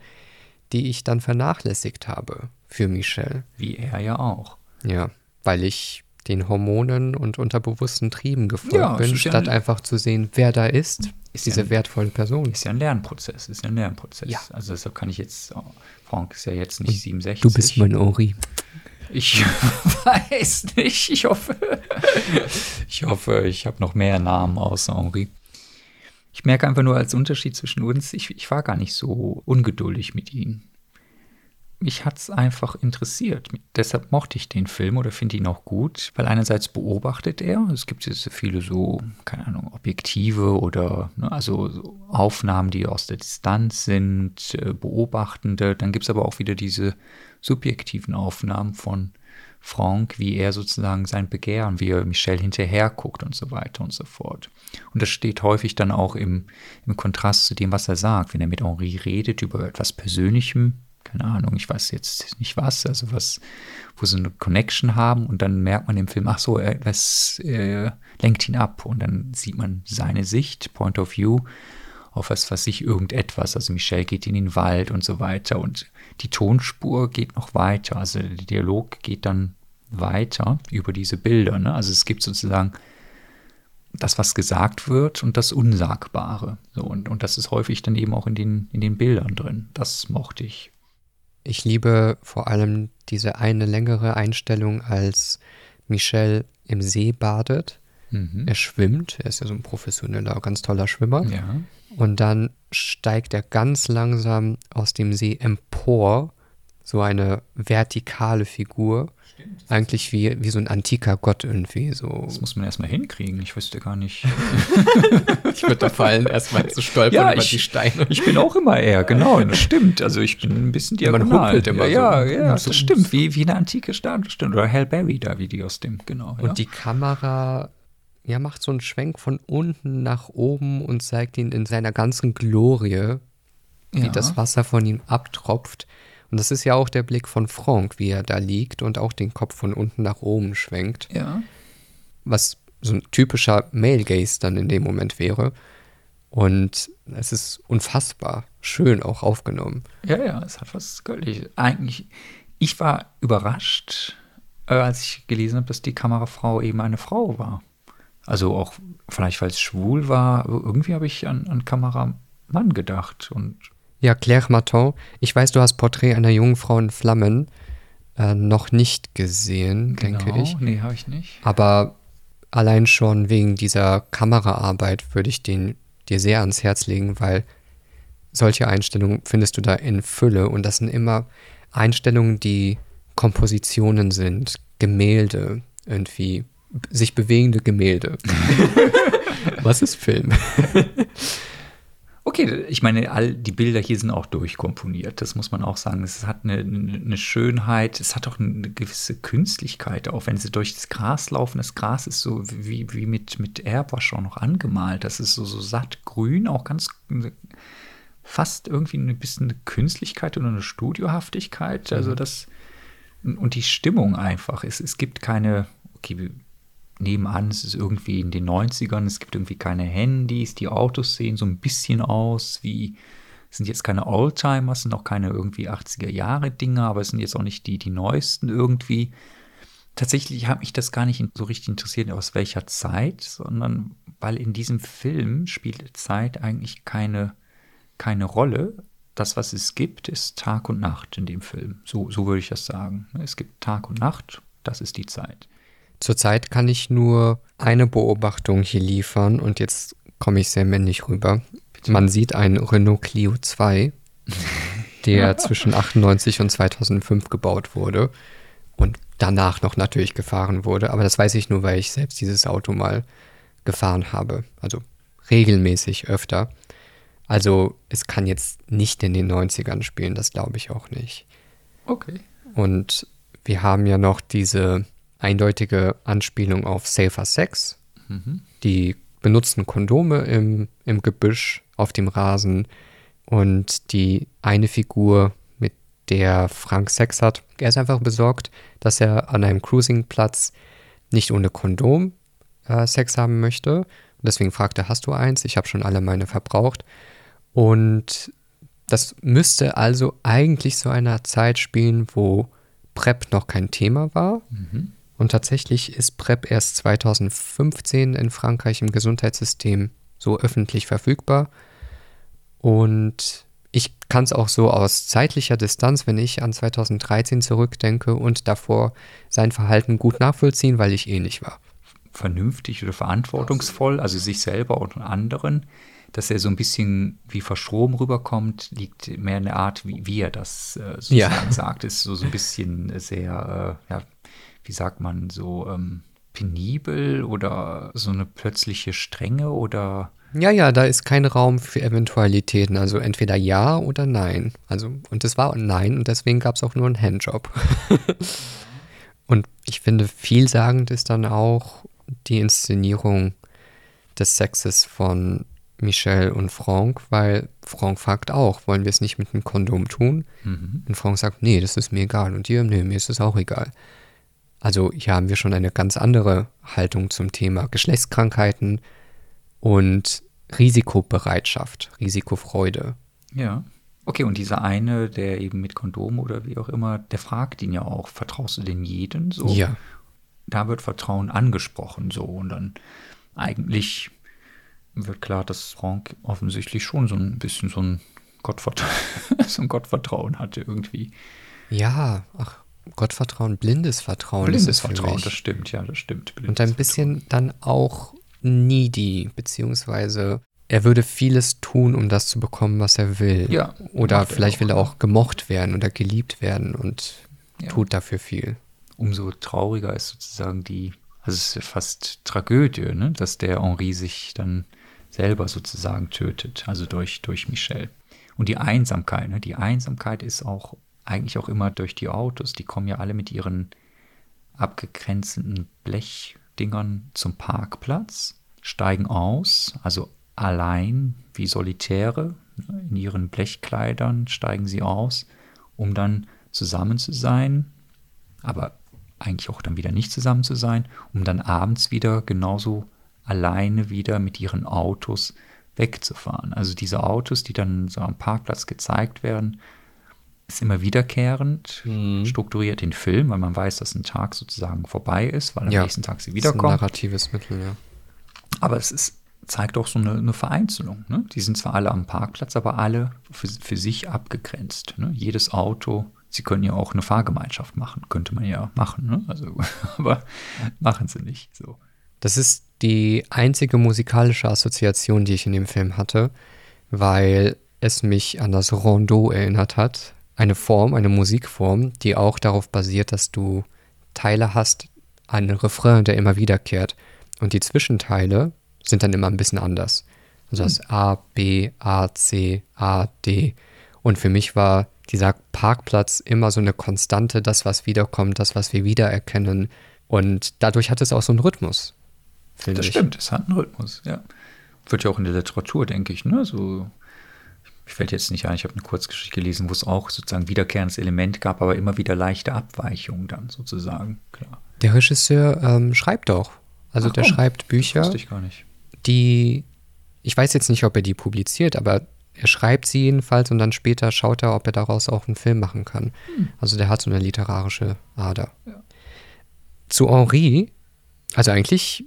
die ich dann vernachlässigt habe für Michel. Wie er ja auch. Ja, weil ich den Hormonen und unterbewussten Trieben gefolgt Ja, bin, ja statt ein- einfach zu sehen, wer da ist, Ist diese ja wertvolle Person. Ist ja ein Lernprozess, ist ja ein Lernprozess. Ja. Also deshalb kann ich jetzt, oh, Franck ist ja jetzt nicht 67. Du bist mein Henri. Ich weiß nicht, ich hoffe. Ich hoffe, ich habe noch mehr Namen außer Henri. Ich merke einfach nur als Unterschied zwischen uns, ich, ich war gar nicht so ungeduldig mit ihm. Mich hat es einfach interessiert. Deshalb mochte ich den Film oder finde ihn auch gut, weil einerseits beobachtet er, es gibt jetzt viele so, keine Ahnung, Objektive oder ne, also so Aufnahmen, die aus der Distanz sind, äh, beobachtende. Dann gibt es aber auch wieder diese subjektiven Aufnahmen von Franck, wie er sozusagen sein Begehren, wie er Michelle hinterher guckt und so weiter und so fort. Und das steht häufig dann auch im, im Kontrast zu dem, was er sagt. Wenn er mit Henri redet über etwas Persönlichem, keine Ahnung, ich weiß jetzt nicht was, also was, wo sie eine Connection haben und dann merkt man im Film, ach so, was äh, lenkt ihn ab und dann sieht man seine Sicht, Point of View, auf was weiß ich, irgendetwas. Also Michelle geht in den Wald und so weiter und die Tonspur geht noch weiter, also der Dialog geht dann weiter über diese Bilder. Ne? Also es gibt sozusagen das, was gesagt wird und das Unsagbare. So, und, und das ist häufig dann eben auch in den, in den Bildern drin. Das mochte ich. Ich liebe vor allem diese eine längere Einstellung, als Michel im See badet. Mhm. Er schwimmt, er ist ja so ein professioneller, ganz toller Schwimmer. Ja. Und dann steigt er ganz langsam aus dem See empor, so eine vertikale Figur. Eigentlich wie, wie so ein antiker Gott irgendwie. So. Das muss man erstmal hinkriegen. Ich wüsste gar nicht. Ich würde da fallen, erstmal zu stolpern Ja, über ich- die Steine. Ich bin auch immer eher, genau, das stimmt. Also ich bin ein bisschen Man diagonal. humpelt immer ja, so. ja, ja, So- das stimmt. Wie, wie eine antike Statue. stimmt. Oder Hal Berry da, wie die aus dem, genau. ja. Und die Kamera ja, macht so einen Schwenk von unten nach oben und zeigt ihn in seiner ganzen Glorie, wie Ja. das Wasser von ihm abtropft. Und das ist ja auch der Blick von Franck, wie er da liegt und auch den Kopf von unten nach oben schwenkt, Ja. was so ein typischer Male Gaze dann in dem Moment wäre. Und es ist unfassbar schön auch aufgenommen. Ja, ja, es hat was Göttliches. Eigentlich, ich war überrascht, äh, als ich gelesen habe, dass die Kamerafrau eben eine Frau war. Also auch vielleicht, weil es schwul war, irgendwie habe ich an, an Kameramann gedacht. Und Ja, Claire Martin, ich weiß, du hast Porträt einer jungen Frau in Flammen äh, noch nicht gesehen, denke genau, ich. Nee, habe ich nicht. Aber allein schon wegen dieser Kameraarbeit würde ich den dir sehr ans Herz legen, weil solche Einstellungen findest du da in Fülle und das sind immer Einstellungen, die Kompositionen sind, Gemälde, irgendwie sich bewegende Gemälde. Was ist Film? Okay, ich meine, all die Bilder hier sind auch durchkomponiert, das muss man auch sagen. Es hat eine, eine Schönheit, es hat auch eine gewisse Künstlichkeit, auch wenn sie durch das Gras laufen. Das Gras ist so wie, wie mit, mit Airbrush auch noch angemalt. Das ist so, so satt grün, auch ganz fast irgendwie ein bisschen eine Künstlichkeit oder eine Studiohaftigkeit. Also das und die Stimmung einfach. Es, es gibt keine, okay, nebenan, es ist irgendwie in den 90ern, es gibt irgendwie keine Handys, die Autos sehen so ein bisschen aus wie, sind jetzt keine Oldtimer, sind auch keine irgendwie 80er Jahre Dinger, aber es sind jetzt auch nicht die, die neuesten irgendwie. Tatsächlich hat mich das gar nicht so richtig interessiert, aus welcher Zeit, sondern weil in diesem Film spielt Zeit eigentlich keine, keine Rolle. Das, was es gibt, ist Tag und Nacht in dem Film. So, so würde ich das sagen. Es gibt Tag und Nacht, das ist die Zeit. Zurzeit kann ich nur eine Beobachtung hier liefern und jetzt komme ich sehr männlich rüber. Man sieht einen Renault Clio 2, der zwischen 98 und 2005 gebaut wurde und danach noch natürlich gefahren wurde. Aber das weiß ich nur, weil ich selbst dieses Auto mal gefahren habe. Also regelmäßig öfter. Also es kann jetzt nicht in den 90ern spielen, das glaube ich auch nicht. Okay. Und wir haben ja noch diese eindeutige Anspielung auf Safer Sex. Die benutzten Kondome im, im Gebüsch auf dem Rasen. Und die eine Figur, mit der Frank Sex hat, er ist einfach besorgt, dass er an einem Cruisingplatz nicht ohne Kondom äh, Sex haben möchte. Und deswegen fragt er, hast du eins? Ich habe schon alle meine verbraucht. Und das müsste also eigentlich so einer Zeit spielen, wo PrEP noch kein Thema war. Und tatsächlich ist PrEP erst 2015 in Frankreich im Gesundheitssystem so öffentlich verfügbar. Und ich kann es auch so aus zeitlicher Distanz, wenn ich an 2013 zurückdenke und davor sein Verhalten gut nachvollziehen, weil ich ähnlich war. Vernünftig oder verantwortungsvoll, also sich selber und anderen, dass er so ein bisschen wie verschroben rüberkommt, liegt mehr in der Art, wie, wie er das äh, sozusagen Ja. sagt. Ist so, so ein bisschen sehr, äh, ja, wie sagt man, so ähm, penibel oder so eine plötzliche Strenge oder Ja, ja, da ist kein Raum für Eventualitäten. Also entweder ja oder nein. Also, und es war nein und deswegen gab es auch nur einen Handjob. und ich finde, vielsagend ist dann auch die Inszenierung des Sexes von Michelle und Franck, weil Franck fragt auch, wollen wir es nicht mit einem Kondom tun? Mhm. Und Franck sagt, nee, das ist mir egal. Und ihr, nee, mir ist es auch egal. Also hier haben wir schon eine ganz andere Haltung zum Thema Geschlechtskrankheiten und Risikobereitschaft, Risikofreude. Ja. Okay, und dieser eine, der eben mit Kondom oder wie auch immer, der fragt ihn ja auch, vertraust du denn jeden so? Ja. Da wird Vertrauen angesprochen so und dann eigentlich wird klar, dass Frank offensichtlich schon so ein bisschen so ein Gottvertrauen, so ein Gottvertrauen hatte irgendwie. Ja, ach, Gottvertrauen, blindes Vertrauen. Blindes Vertrauen, das stimmt, ja, das stimmt. Und ein bisschen dann auch needy, beziehungsweise er würde vieles tun, um das zu bekommen, was er will. Ja, Oder er vielleicht will er auch gemocht werden oder geliebt werden und Ja. tut dafür viel. umso trauriger ist sozusagen die, also es ist ja fast Tragödie, ne? dass der Henri sich dann selber sozusagen tötet, also durch, durch Michel. Und die Einsamkeit, ne? die Einsamkeit ist auch eigentlich auch immer durch die Autos, die kommen ja alle mit ihren abgegrenzten Blechdingern zum Parkplatz, steigen aus, also allein wie Solitäre, ne? in ihren Blechkleidern steigen sie aus, um dann zusammen zu sein, aber eigentlich auch dann wieder nicht zusammen zu sein, um dann abends wieder genauso alleine wieder mit ihren Autos wegzufahren. Also diese Autos, die dann so am Parkplatz gezeigt werden, ist immer wiederkehrend, strukturiert den Film, weil man weiß, dass ein Tag sozusagen vorbei ist, weil am Ja, nächsten Tag sie Das ist ein narratives Mittel, ja. Aber es ist, zeigt auch so eine, eine Vereinzelung. Ne? Die sind zwar alle am Parkplatz, aber alle für, für sich abgegrenzt. Ne? Jedes Auto, sie können ja auch eine Fahrgemeinschaft machen, könnte man ja machen. Ne? Also, aber machen sie nicht. So. Das ist die einzige musikalische Assoziation, die ich in dem Film hatte, weil es mich an das Rondeau erinnert hat. Eine Form, eine Musikform, die auch darauf basiert, dass du Teile hast, einen Refrain, der immer wiederkehrt. Und die Zwischenteile sind dann immer ein bisschen anders. Also das A, B, A, C, A, D. Und für mich war dieser Parkplatz immer so eine Konstante, das, was wiederkommt, das, was wir wiedererkennen. Und dadurch hat es auch so einen Rhythmus. Das ich. stimmt, es hat einen Rhythmus, ja. Wird ja auch in der Literatur, denke ich, ne? So, ich fällt jetzt nicht ein, ich habe eine Kurzgeschichte gelesen, wo es auch sozusagen wiederkehrendes Element gab, aber immer wieder leichte Abweichungen dann sozusagen, klar. Der Regisseur ähm, schreibt auch. Also Ach der komm, schreibt Bücher, Wusste ich gar nicht. die, ich weiß jetzt nicht, ob er die publiziert, aber er schreibt sie jedenfalls und dann später schaut er, ob er daraus auch einen Film machen kann. Also der hat so eine literarische Ader. Ja. Zu Henri, also eigentlich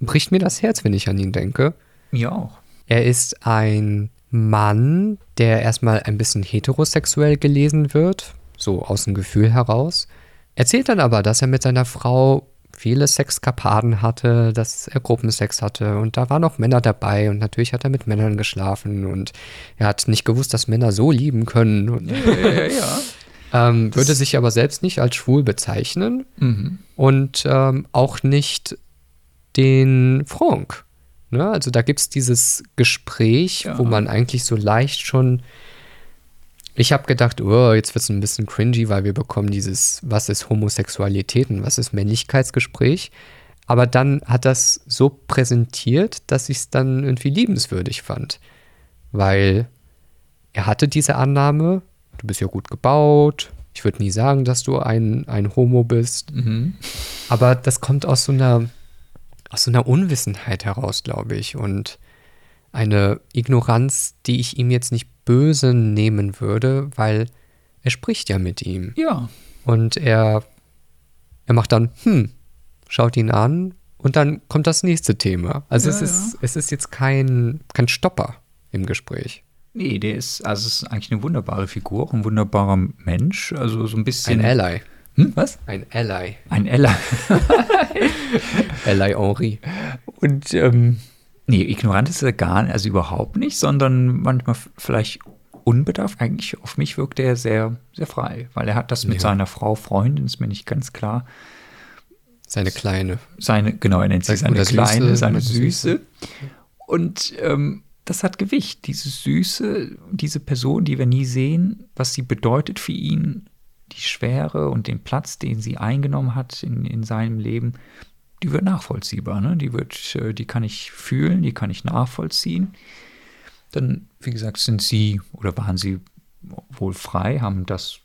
bricht mir das Herz, wenn ich an ihn denke. Mir auch. Er ist ein Mann, der erstmal ein bisschen heterosexuell gelesen wird, so aus dem Gefühl heraus. Erzählt dann aber, dass er mit seiner Frau viele Sexkapaden hatte, dass er Gruppensex hatte und da waren auch Männer dabei und natürlich hat er mit Männern geschlafen und er hat nicht gewusst, dass Männer so lieben können und Ja, ja, ja. ähm, würde sich aber selbst nicht als schwul bezeichnen mhm. und ähm, auch nicht den Franck. Ne? Also da gibt es dieses Gespräch, Ja. wo man eigentlich so leicht schon. Ich habe gedacht, oh, jetzt wird es ein bisschen cringy, weil wir bekommen dieses, was ist Homosexualität und was ist Männlichkeitsgespräch. Aber dann hat das so präsentiert, dass ich es dann irgendwie liebenswürdig fand. Weil er hatte diese Annahme, du bist ja gut gebaut, ich würde nie sagen, dass du ein, ein Homo bist. Mhm. Aber das kommt aus so einer, aus so einer Unwissenheit heraus, glaube ich. Und eine Ignoranz, die ich ihm jetzt nicht böse nehmen würde, weil er spricht ja mit ihm. Ja, Und er, er macht dann, hm, schaut ihn an und dann kommt das nächste Thema. Also Ja, es, ist, es ist jetzt kein, kein Stopper im Gespräch. nee, der ist, also es ist eigentlich eine wunderbare Figur, ein wunderbarer Mensch, also so ein bisschen. Ein Ally. Hm, was? Ein Ally. Ein Ella. Ally Henri. Und ähm, nee, ignorant ist er gar nicht, also überhaupt nicht, sondern manchmal vielleicht unbedarft. Eigentlich auf mich wirkt er sehr, sehr frei, weil er hat das mit Ja. seiner Frau, Freundin, ist mir nicht ganz klar. Seine Kleine. Seine, genau, er nennt sie seine Oder Süße, Kleine, seine oder Süße. Und ähm, das hat Gewicht, diese Süße, diese Person, die wir nie sehen, was sie bedeutet für ihn, die Schwere und den Platz, den sie eingenommen hat in, in seinem Leben, die wird nachvollziehbar, ne? Die wird, äh, die kann ich fühlen, die kann ich nachvollziehen. dann, wie gesagt, sind sie oder waren sie wohl frei, haben das,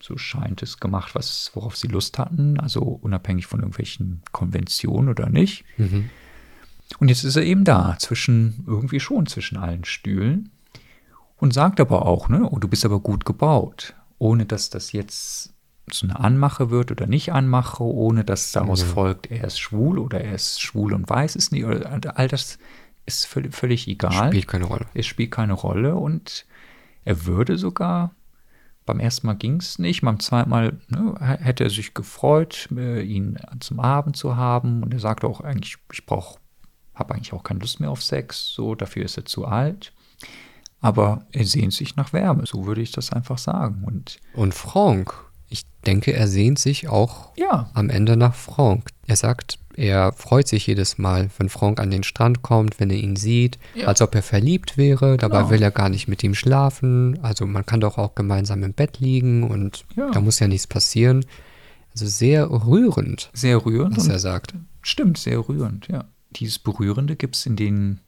so scheint es, gemacht, was, worauf sie Lust hatten, also unabhängig von irgendwelchen Konventionen oder nicht. Und jetzt ist er eben da, zwischen, irgendwie schon zwischen allen Stühlen und sagt aber auch, ne, oh, du bist aber gut gebaut, ohne dass das jetzt so eine Anmache wird oder nicht Anmache, ohne dass daraus folgt, er ist schwul oder er ist schwul und weiß es nicht, oder all das ist völlig, völlig egal. Spielt keine Rolle. Es spielt keine Rolle und er würde sogar, beim ersten Mal ging es nicht, beim zweiten Mal ne, hätte er sich gefreut, äh, ihn zum Abend zu haben und er sagte auch eigentlich, ich brauche, habe eigentlich auch keine Lust mehr auf Sex, so, dafür ist er zu alt. Aber er sehnt sich nach Wärme, so würde ich das einfach sagen. Und Und Franck, ich denke, er sehnt sich auch ja, am Ende nach Franck. Er sagt, er freut sich jedes Mal, wenn Franck an den Strand kommt, wenn er ihn sieht, Ja. als ob er verliebt wäre. Dabei Genau. will er gar nicht mit ihm schlafen. Also man kann doch auch gemeinsam im Bett liegen und Ja. da muss ja nichts passieren. Also sehr rührend, sehr rührend. was er sagt. Stimmt, sehr rührend, ja. Dieses Berührende gibt es in den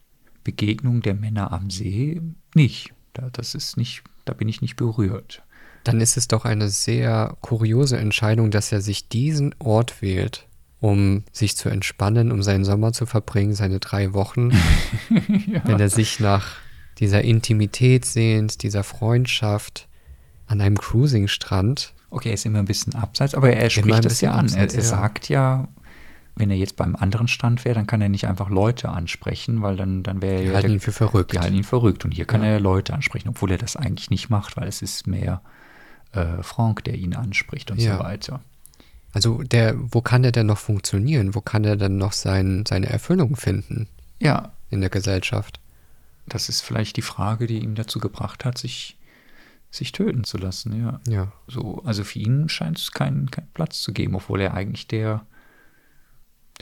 Begegnungen der Männer am See nicht. Da, das ist nicht, da bin ich nicht berührt. Dann ist es doch eine sehr kuriose Entscheidung, dass er sich diesen Ort wählt, um sich zu entspannen, um seinen Sommer zu verbringen, seine drei Wochen. Wenn er sich nach dieser Intimität sehnt, dieser Freundschaft an einem Cruising-Strand. Okay, er ist immer ein bisschen abseits, aber er spricht das ja an. Er, abseits, er ja. sagt ja, wenn er jetzt beim anderen Stand wäre, dann kann er nicht einfach Leute ansprechen, weil dann, dann wäre Die ja halten ihn für verrückt. Die halten ihn verrückt. Und hier kann er ja Leute ansprechen, obwohl er das eigentlich nicht macht, weil es ist mehr äh, Frank, der ihn anspricht und Ja. so weiter. Also der, wo kann er denn noch funktionieren? Wo kann er denn noch sein, seine Erfüllung finden Ja, in der Gesellschaft? das ist vielleicht die Frage, die ihn dazu gebracht hat, sich, sich töten zu lassen, ja. Ja. So, also für ihn scheint es keinen keinen Platz zu geben, obwohl er eigentlich der,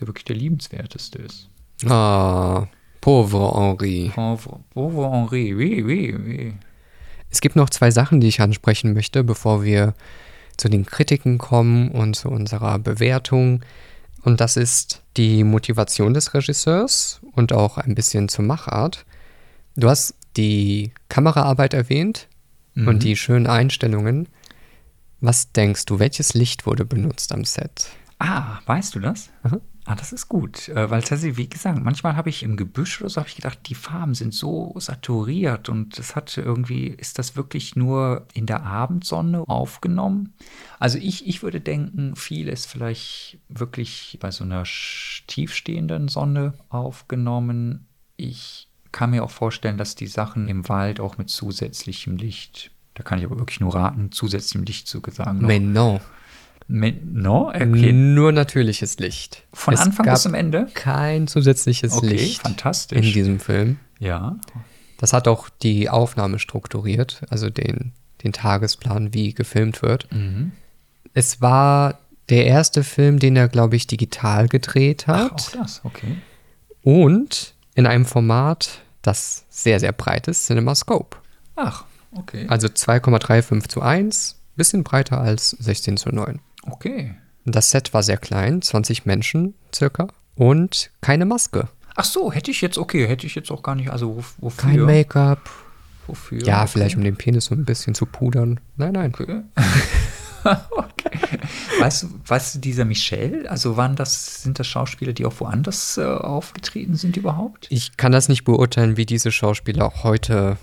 der wirklich der liebenswerteste ist. Ah, pauvre Henri. Pauvre, pauvre Henri, oui, oui, oui. Es gibt noch zwei Sachen, die ich ansprechen möchte, bevor wir zu den Kritiken kommen und zu unserer Bewertung. Und das ist die Motivation des Regisseurs und auch ein bisschen zur Machart. Du hast die Kameraarbeit erwähnt Mhm. und die schönen Einstellungen. Was denkst du, welches Licht wurde benutzt am Set? Ah, weißt du das? Aha. Ah, das ist gut, weil tatsächlich, wie gesagt, manchmal habe ich im Gebüsch oder so habe ich gedacht, die Farben sind so saturiert und das hat irgendwie, ist das wirklich nur in der Abendsonne aufgenommen? Also ich, ich würde denken, viel ist vielleicht wirklich bei so einer tiefstehenden Sonne aufgenommen. Ich kann mir auch vorstellen, dass die Sachen im Wald auch mit zusätzlichem Licht, da kann ich aber wirklich nur raten, zusätzlichem Licht zu sagen. non. Mit, no? Okay. Nur natürliches Licht. Von es Anfang bis zum Ende? Kein zusätzliches Okay, Licht fantastisch. in diesem Film. Ja. Das hat auch die Aufnahme strukturiert, also den, den Tagesplan, wie gefilmt wird. Mhm. Es war der erste Film, den er, glaube ich, digital gedreht Ach, hat. auch das, okay. und in einem Format, das sehr, sehr breit ist, CinemaScope. Ach, okay. Also 2,35 zu 1, bisschen breiter als 16 zu 9. Okay. Das Set war sehr klein, 20 Menschen circa und keine Maske, Ach so, hätte ich jetzt, okay, hätte ich jetzt auch gar nicht, also wof- wofür? kein Make-up. Wofür? Ja, okay. vielleicht um den Penis so ein bisschen zu pudern. Nein, nein. Okay. okay. Weißt du, weißt du, dieser Michel, also waren das, sind das Schauspieler, die auch woanders äh, aufgetreten sind überhaupt? Ich kann das nicht beurteilen, wie diese Schauspieler auch heute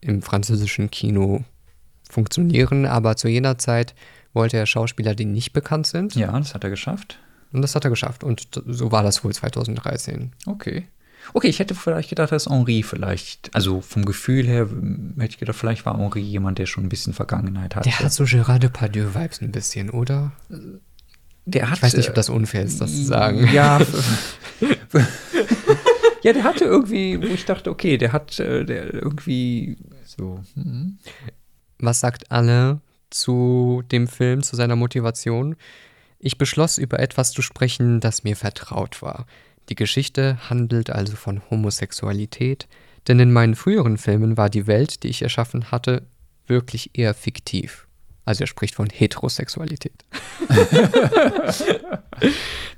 im französischen Kino funktionieren, aber zu jener Zeit wollte er Schauspieler, die nicht bekannt sind. Ja, das hat er geschafft. Und das hat er geschafft. Und so war das wohl 2013. Okay. Okay, ich hätte vielleicht gedacht, dass Henri vielleicht, also vom Gefühl her m, hätte ich gedacht, vielleicht war Henri jemand, der schon ein bisschen Vergangenheit hatte. Der hat so Gérard Depardieu-Vibes ein bisschen, oder? der hat, Ich weiß nicht, ob das unfair ist, das zu sagen. Ja. ja, der hatte irgendwie, wo ich dachte, okay, der hat äh, der irgendwie so. mhm. Was sagt Anne zu dem Film, zu seiner Motivation? Ich beschloss, über etwas zu sprechen, das mir vertraut war. Die Geschichte handelt also von Homosexualität, denn in meinen früheren Filmen war die Welt, die ich erschaffen hatte, wirklich eher fiktiv. Also er spricht von Heterosexualität.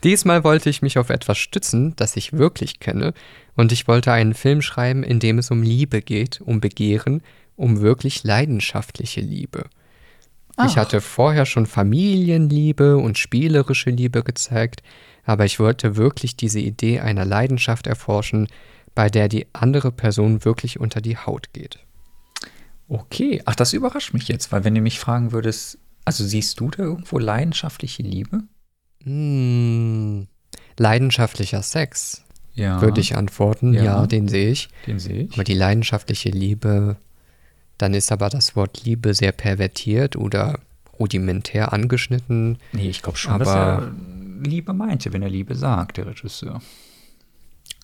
Diesmal wollte ich mich auf etwas stützen, das ich wirklich kenne, und ich wollte einen Film schreiben, in dem es um Liebe geht, um Begehren, um wirklich leidenschaftliche Liebe. Ich hatte vorher schon Familienliebe und spielerische Liebe gezeigt, aber ich wollte wirklich diese Idee einer Leidenschaft erforschen, bei der die andere Person wirklich unter die Haut geht. Okay, ach, das überrascht mich jetzt, weil wenn du mich fragen würdest, also siehst du da irgendwo leidenschaftliche Liebe? Hm, leidenschaftlicher Sex, Ja. würde ich antworten. Ja. Ja. den sehe ich. Den sehe ich. Aber die leidenschaftliche Liebe, dann ist aber das Wort Liebe sehr pervertiert oder rudimentär angeschnitten. Nee, ich glaube schon, dass Aber- er Liebe meinte, wenn er Liebe sagt, der Regisseur.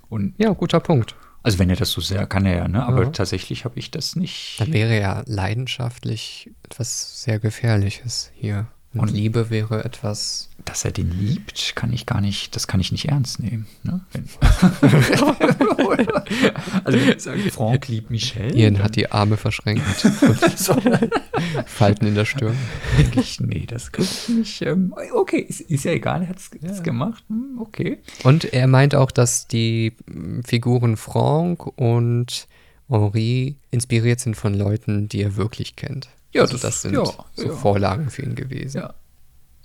Und Ja, guter Punkt. also wenn er das so sehr kann er ja, ne? Aber Ja. tatsächlich habe ich das nicht. Dann wäre ja leidenschaftlich etwas sehr Gefährliches hier. Und, Und- Liebe wäre etwas. Dass er den liebt, kann ich gar nicht, das kann ich nicht ernst nehmen. Ne? Also wenn ich sage, Franck liebt Michelle, Ian hat die Arme verschränkt und Falten in der Stirn. denke ich, nee, das kann ich nicht. Ähm, okay, ist, ist ja egal, er hat es gemacht. Hm, okay. Und er meint auch, dass die mm, Figuren Franck und Henri inspiriert sind von Leuten, die er wirklich kennt. Ja, also das- das sind ja, so ja. Vorlagen für ihn gewesen. Ja.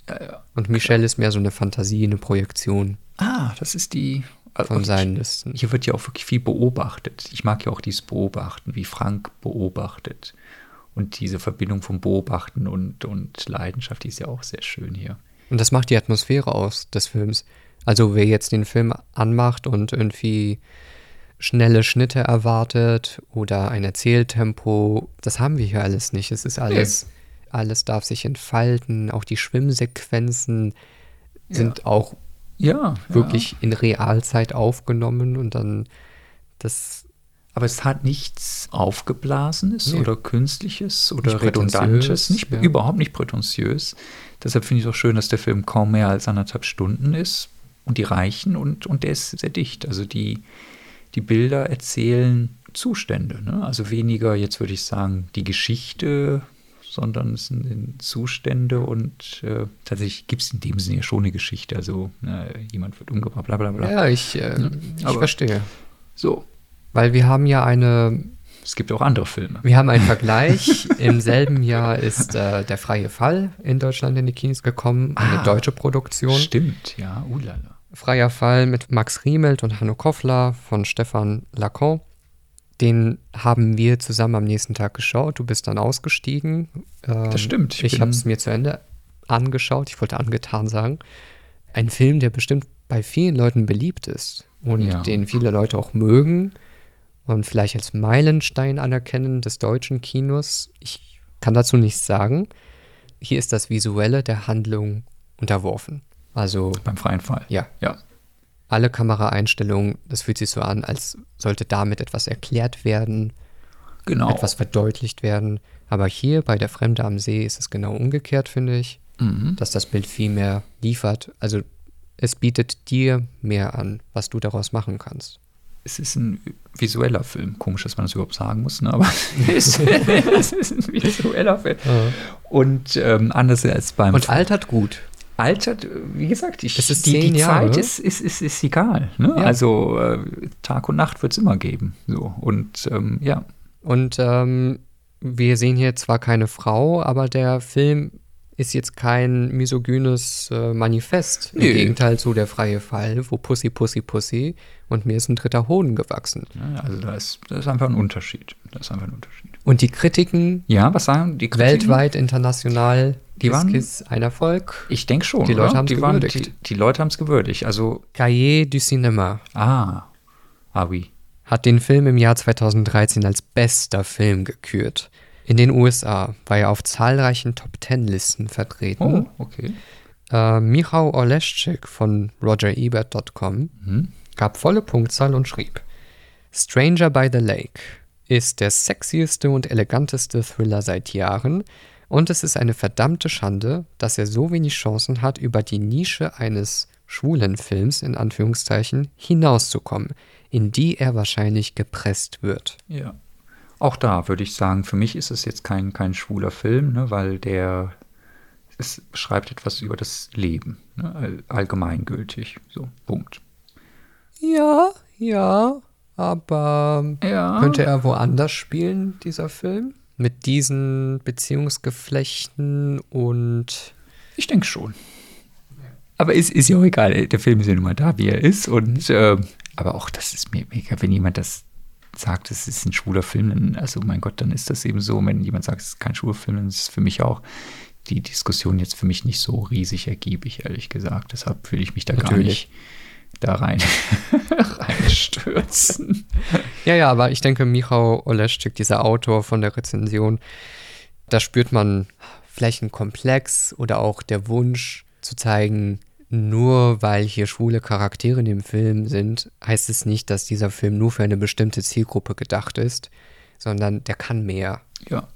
Ja, ja. Und Michelle ist mehr so eine Fantasie, eine Projektion Ah, das ist die. also von ich- seinen Listen. Hier wird ja auch wirklich viel beobachtet. Ich mag ja auch dieses Beobachten, wie Frank beobachtet. Und diese Verbindung vom Beobachten und, und Leidenschaft, die ist ja auch sehr schön hier. Und das macht die Atmosphäre aus des Films. Also wer jetzt den Film anmacht und irgendwie schnelle Schnitte erwartet oder ein Erzähltempo, das haben wir hier alles nicht. Es ist alles, alles darf sich entfalten. Auch die Schwimmsequenzen sind auch Ja, wirklich in Realzeit aufgenommen und dann das Aber es hat nichts Aufgeblasenes Nee. oder Künstliches oder Nicht Redundantes, nicht, ja. überhaupt nicht prätentiös. Deshalb finde ich es auch schön, dass der Film kaum mehr als anderthalb Stunden ist und die reichen und, und der ist sehr dicht. Also die, die Bilder erzählen Zustände. Ne? Also weniger, jetzt würde ich sagen, die Geschichte, sondern es sind Zustände und äh, tatsächlich gibt es in dem Sinne ja schon eine Geschichte. Also äh, jemand wird umgebracht, bla bla bla. ja, ich, äh, ich aber- verstehe. So, Weil wir haben ja eine es gibt auch andere Filme. Wir haben einen Vergleich. Im selben Jahr ist äh, Der freie Fall in Deutschland in die Kinos gekommen, eine Ah, deutsche Produktion. Stimmt, ja, ulala. Freier Fall mit Max Riemelt und Hanno Koffler von Stefan Lacan. Den haben wir zusammen am nächsten Tag geschaut. Du bist dann ausgestiegen. Ähm, Das stimmt, ich Ich, habe es mir zu Ende angeschaut. Ich wollte angetan sagen. Ein Film, der bestimmt bei vielen Leuten beliebt ist und Ja. den viele Leute auch mögen und vielleicht als Meilenstein anerkennen des deutschen Kinos. Ich kann dazu nichts sagen. Hier ist das Visuelle der Handlung unterworfen. Also Beim freien Fall. ja, Ja. Alle Kameraeinstellungen, das fühlt sich so an, als sollte damit etwas erklärt werden, Genau. etwas verdeutlicht werden. Aber hier bei Der Fremde am See ist es genau umgekehrt, finde ich, Mhm. dass das Bild viel mehr liefert. Also es bietet dir mehr an, was du daraus machen kannst. Es ist ein visueller Film. Komisch, dass man das überhaupt sagen muss, ne? aber es, ist ein visueller Film. Und ähm, anders als beim Und altert gut. Altert, wie gesagt, ich, Es ist die, die. Zeit ist, ist, ist, ist egal. Ne? Ja. Also äh, Tag und Nacht wird es immer geben. So. Und ähm, ja, Und ähm, wir sehen hier zwar keine Frau, aber der Film ist jetzt kein misogynes äh, Manifest. Im Nö. Gegenteil zu der freie Fall, wo Pussy, Pussy, Pussy und mir ist ein dritter Hoden gewachsen. also da ist, da ist einfach ein Unterschied. Da ist einfach ein Unterschied. Und die Kritiken Ja, was sagen die Kritiken? weltweit, international, Die waren- Kiss, ein Erfolg. Ich denke schon. Die Leute oder? haben's die waren- gewürdigt. Die, die Leute haben es gewürdigt. Also, Cahiers du Cinéma ah, ah oui. hat den Film im Jahr 2013 als bester Film gekürt. In den USA war er auf zahlreichen Top-10-Listen vertreten. Oh, okay. Äh, Michał Oleschczyk von RogerEbert.com gab volle Punktzahl und schrieb: Stranger by the Lake ist der sexieste und eleganteste Thriller seit Jahren und es ist eine verdammte Schande, dass er so wenig Chancen hat, über die Nische eines schwulen Films in Anführungszeichen hinauszukommen, in die er wahrscheinlich gepresst wird. Ja. Auch da würde ich sagen, für mich ist es jetzt kein, kein schwuler Film, ne, weil der es beschreibt etwas über das Leben, ne? all- allgemeingültig. So, Punkt. Ja, ja, aber Ja. könnte er woanders spielen, dieser Film? Mit diesen Beziehungsgeflechten und Ich denke schon. Aber es ist ja auch egal, der Film ist ja nun mal da, wie er ist. Und ähm, aber auch das ist mir mega, wenn jemand das sagt, es ist ein schwuler Film, dann, also mein Gott, dann ist das eben so. Und wenn jemand sagt, es ist kein schwuler Film, dann ist es für mich auch die Diskussion jetzt für mich nicht so riesig ergiebig, ehrlich gesagt. Deshalb will ich mich da gar Natürlich. nicht da rein reinstürzen. Ja, ja, aber ich denke, Michał Oleszczyk, dieser Autor von der Rezension, da spürt man vielleicht einen Komplex oder auch der Wunsch zu zeigen, nur weil hier schwule Charaktere in dem Film sind, heißt es nicht, dass dieser Film nur für eine bestimmte Zielgruppe gedacht ist, sondern der kann mehr. Ja.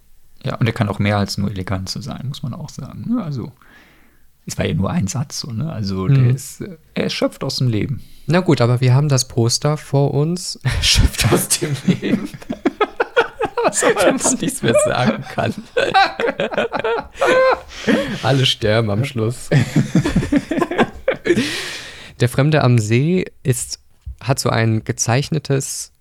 Ja, und er kann auch mehr als nur elegant zu sein, muss man auch sagen. ne? Also, es war ja nur ein Satz, so, ne? Also, der Mhm. ist, äh, er schöpft aus dem Leben. Na gut, aber wir haben das Poster vor uns. Schöpft aus dem Leben. Was wenn man nichts mehr sagen kann. Alle sterben am Schluss. Der Fremde am See ist, hat so ein gezeichnetes,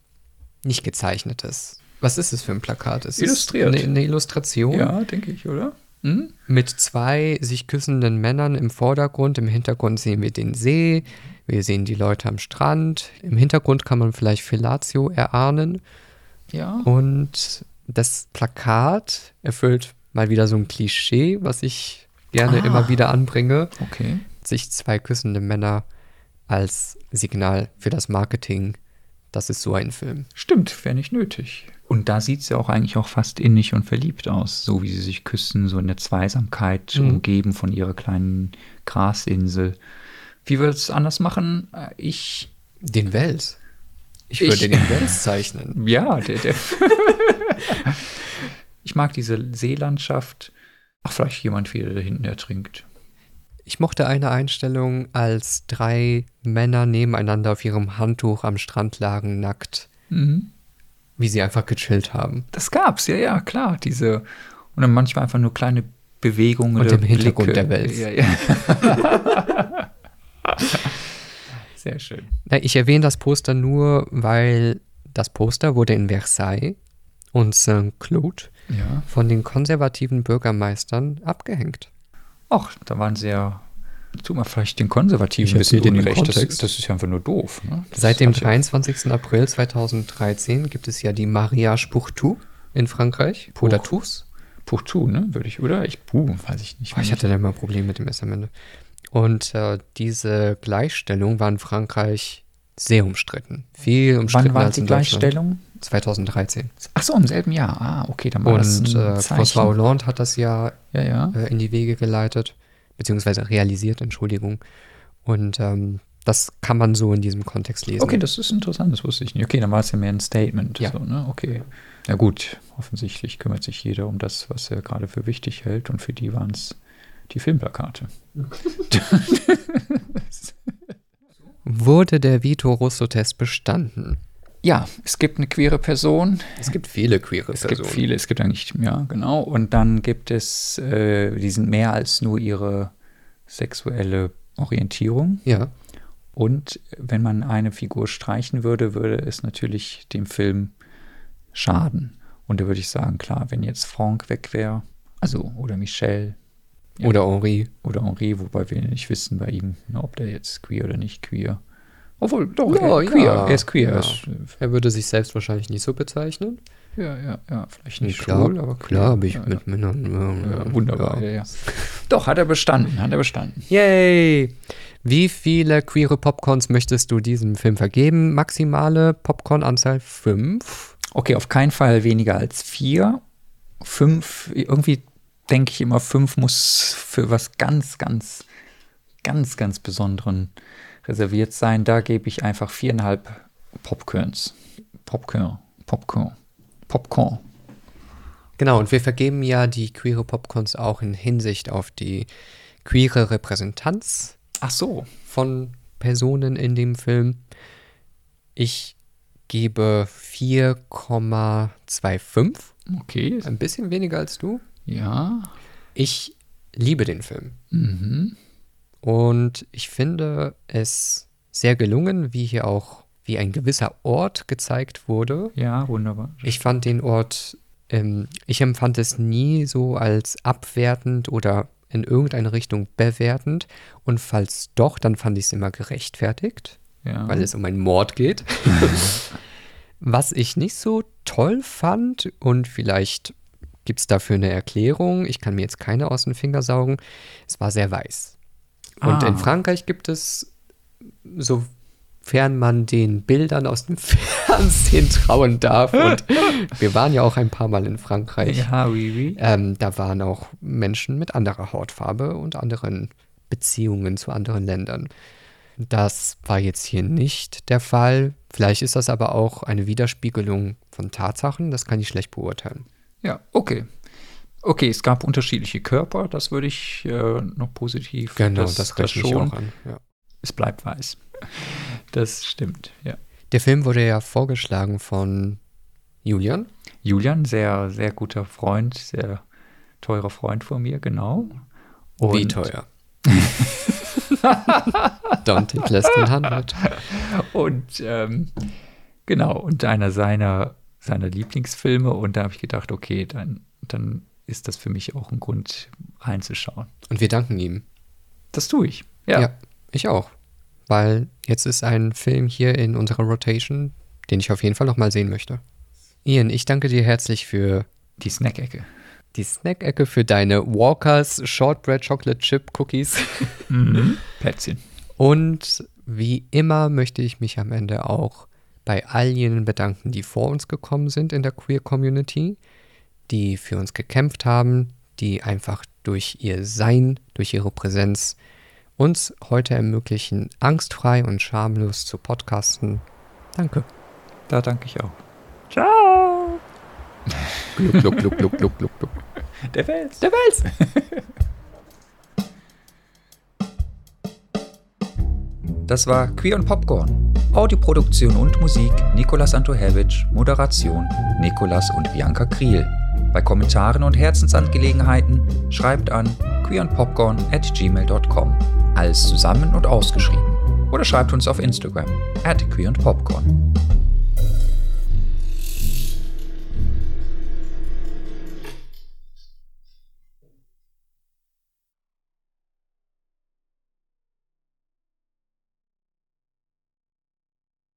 nicht gezeichnetes. Was ist es für ein Plakat? Es Illustriert. Ist eine, eine Illustration Ja, denke ich, oder? Hm? mit zwei sich küssenden Männern im Vordergrund. Im Hintergrund sehen wir den See. Wir sehen die Leute am Strand. Im Hintergrund kann man vielleicht Fellatio erahnen. Ja. Und das Plakat erfüllt mal wieder so ein Klischee, was ich gerne Ah. immer wieder anbringe. Okay. Sich zwei küssende Männer als Signal für das Marketing. Das ist so ein Film. Stimmt, wäre nicht nötig. Und da sieht ja auch eigentlich auch fast innig und verliebt aus, so wie sie sich küssen, so in der Zweisamkeit, Mhm. umgeben von ihrer kleinen Grasinsel. Wie würde es anders machen? Äh, Ich, Den Wels. Ich Ich- würde den Wels zeichnen. ja, der, der ich mag diese Seelandschaft. Ach, vielleicht jemand wieder da hinten ertrinkt. Ich mochte eine Einstellung, als drei Männer nebeneinander auf ihrem Handtuch am Strand lagen, nackt, Mhm. Wie sie einfach gechillt haben. Das gab's, ja, ja, klar. Diese, und dann manchmal einfach nur kleine Bewegungen. Und im Hintergrund Blicke. der Welt. Ja, ja. Sehr schön. Ich erwähne das Poster nur, weil das Poster wurde in Versailles und Saint-Cloud Ja. von den konservativen Bürgermeistern abgehängt. Ach, da waren sie ja. Tut mal vielleicht den Konservativen ein bisschen den Unrecht. Das, Kontext. das ist ja einfach nur doof. Ne? Seit dem hat ja- 23. April 2013 gibt es ja die Mariage pour tout in Frankreich. Pour- Oder tous. Puchtu, ne? Würde ich, oder? Ich, puh, weiß ich nicht. Oh, ich hatte da immer Probleme mit dem S am Ende. Und äh, diese Gleichstellung war in Frankreich sehr umstritten. Viel umstritten Wann war als die. Gleichstellung? 2013. Ach so, im selben Jahr. Ah, okay, dann war das Und ein äh. François Hollande hat das ja Ja, ja. äh, in die Wege geleitet, beziehungsweise realisiert, Entschuldigung. Und ähm, das kann man so in diesem Kontext lesen. Okay, das ist interessant, das wusste ich nicht. Okay, dann war es ja mehr ein Statement. Ja. So, ne? Okay. Ja gut, offensichtlich kümmert sich jeder um das, was er gerade für wichtig hält und für die waren es die Filmplakate. Wurde der Vito Russo-Test bestanden? Ja, es gibt eine queere Person. Es gibt viele queere Es gibt viele, es gibt eigentlich, ja, genau. Und dann gibt es, äh, die sind mehr als nur ihre sexuelle Orientierung. Ja. Und wenn man eine Figur streichen würde, würde es natürlich dem Film schaden. Und da würde ich sagen, klar, wenn jetzt Franck weg wäre, also oder Michelle Ja. Oder Henri. oder Henri, wobei wir nicht wissen bei ihm, ob der jetzt queer oder nicht queer. Obwohl, doch, Ja, er, queer, ja. er ist queer. Ja. Er würde sich selbst wahrscheinlich nicht so bezeichnen. ja, ja, ja, vielleicht nicht klar, schwul, aber queer. klar habe ich mit Männern. Wunderbar, Ja. ja, ja. Doch, hat er bestanden, hat er bestanden. Yay! Wie viele queere Popcorns möchtest du diesem Film vergeben? Maximale Popcorn-Anzahl 5. Okay, auf keinen Fall weniger als vier. Fünf, irgendwie denke ich immer, fünf muss für was ganz, ganz, ganz, ganz Besonderen reserviert sein. Da gebe ich einfach viereinhalb Popcorns. Popcorn, Popcorn, Popcorn. Genau, und wir vergeben ja die queere Popcorns auch in Hinsicht auf die queere Repräsentanz Ach so. von Personen in dem Film. Ich gebe 4,25. Okay. Ein bisschen weniger als du. Ja. Ich liebe den Film. Mhm. Und ich finde es sehr gelungen, wie hier auch, wie ein gewisser Ort gezeigt wurde. Ja, wunderbar. Ich fand den Ort, ähm, ich empfand es nie so als abwertend oder in irgendeine Richtung bewertend. Und falls doch, dann fand ich es immer gerechtfertigt, Ja. weil es um einen Mord geht. Was ich nicht so toll fand und vielleicht gibt es dafür eine Erklärung, ich kann mir jetzt keine aus den Finger saugen, es war sehr weiß. Und Ah. in Frankreich gibt es, sofern man den Bildern aus dem Fernsehen trauen darf, und wir waren ja auch ein paar Mal in Frankreich, ja, oui, oui. ähm, da waren auch Menschen mit anderer Hautfarbe und anderen Beziehungen zu anderen Ländern. Das war jetzt hier nicht der Fall. Vielleicht ist das aber auch eine Widerspiegelung von Tatsachen. Das kann ich schlecht beurteilen. Ja, okay. Okay, es gab unterschiedliche Körper, das würde ich äh, noch positiv. Genau, das, rechne ich schon. auch an. Ja. Es bleibt weiß. Das stimmt, ja. Der Film wurde ja vorgeschlagen von Julian. Julian, sehr, sehr guter Freund, sehr teurer Freund von mir, genau. Wie Und- teuer? Don't take less than 100. Und ähm, genau, und einer seiner, seiner Lieblingsfilme. Und da habe ich gedacht, okay, dann, dann ist das für mich auch ein Grund reinzuschauen. Und wir danken ihm. Das tue ich. Ja. Ja, ich auch. Weil jetzt ist ein Film hier in unserer Rotation, den ich auf jeden Fall noch mal sehen möchte. Ian, ich danke dir herzlich für Die Snack-Ecke. die Snack-Ecke, für deine Walkers Shortbread Chocolate Chip Cookies. Mhm. Plätzchen. Und wie immer möchte ich mich am Ende auch bei all jenen bedanken, die vor uns gekommen sind in der Queer Community, die für uns gekämpft haben, die einfach durch ihr Sein, durch ihre Präsenz uns heute ermöglichen, angstfrei und schamlos zu podcasten. Danke. Da danke ich auch. Ciao. Gluck, gluck, gluck, gluck, gluck, gluck, gluck. Der Wels. Der Wels! Das war Queer und Popcorn. Audioproduktion und Musik Nikolas Antohevich, Moderation Nikolas und Bianca Kriel. Bei Kommentaren und Herzensangelegenheiten schreibt an queerandpopcorn at gmail.com. Alles zusammen und ausgeschrieben. Oder schreibt uns auf Instagram at queerandpopcorn.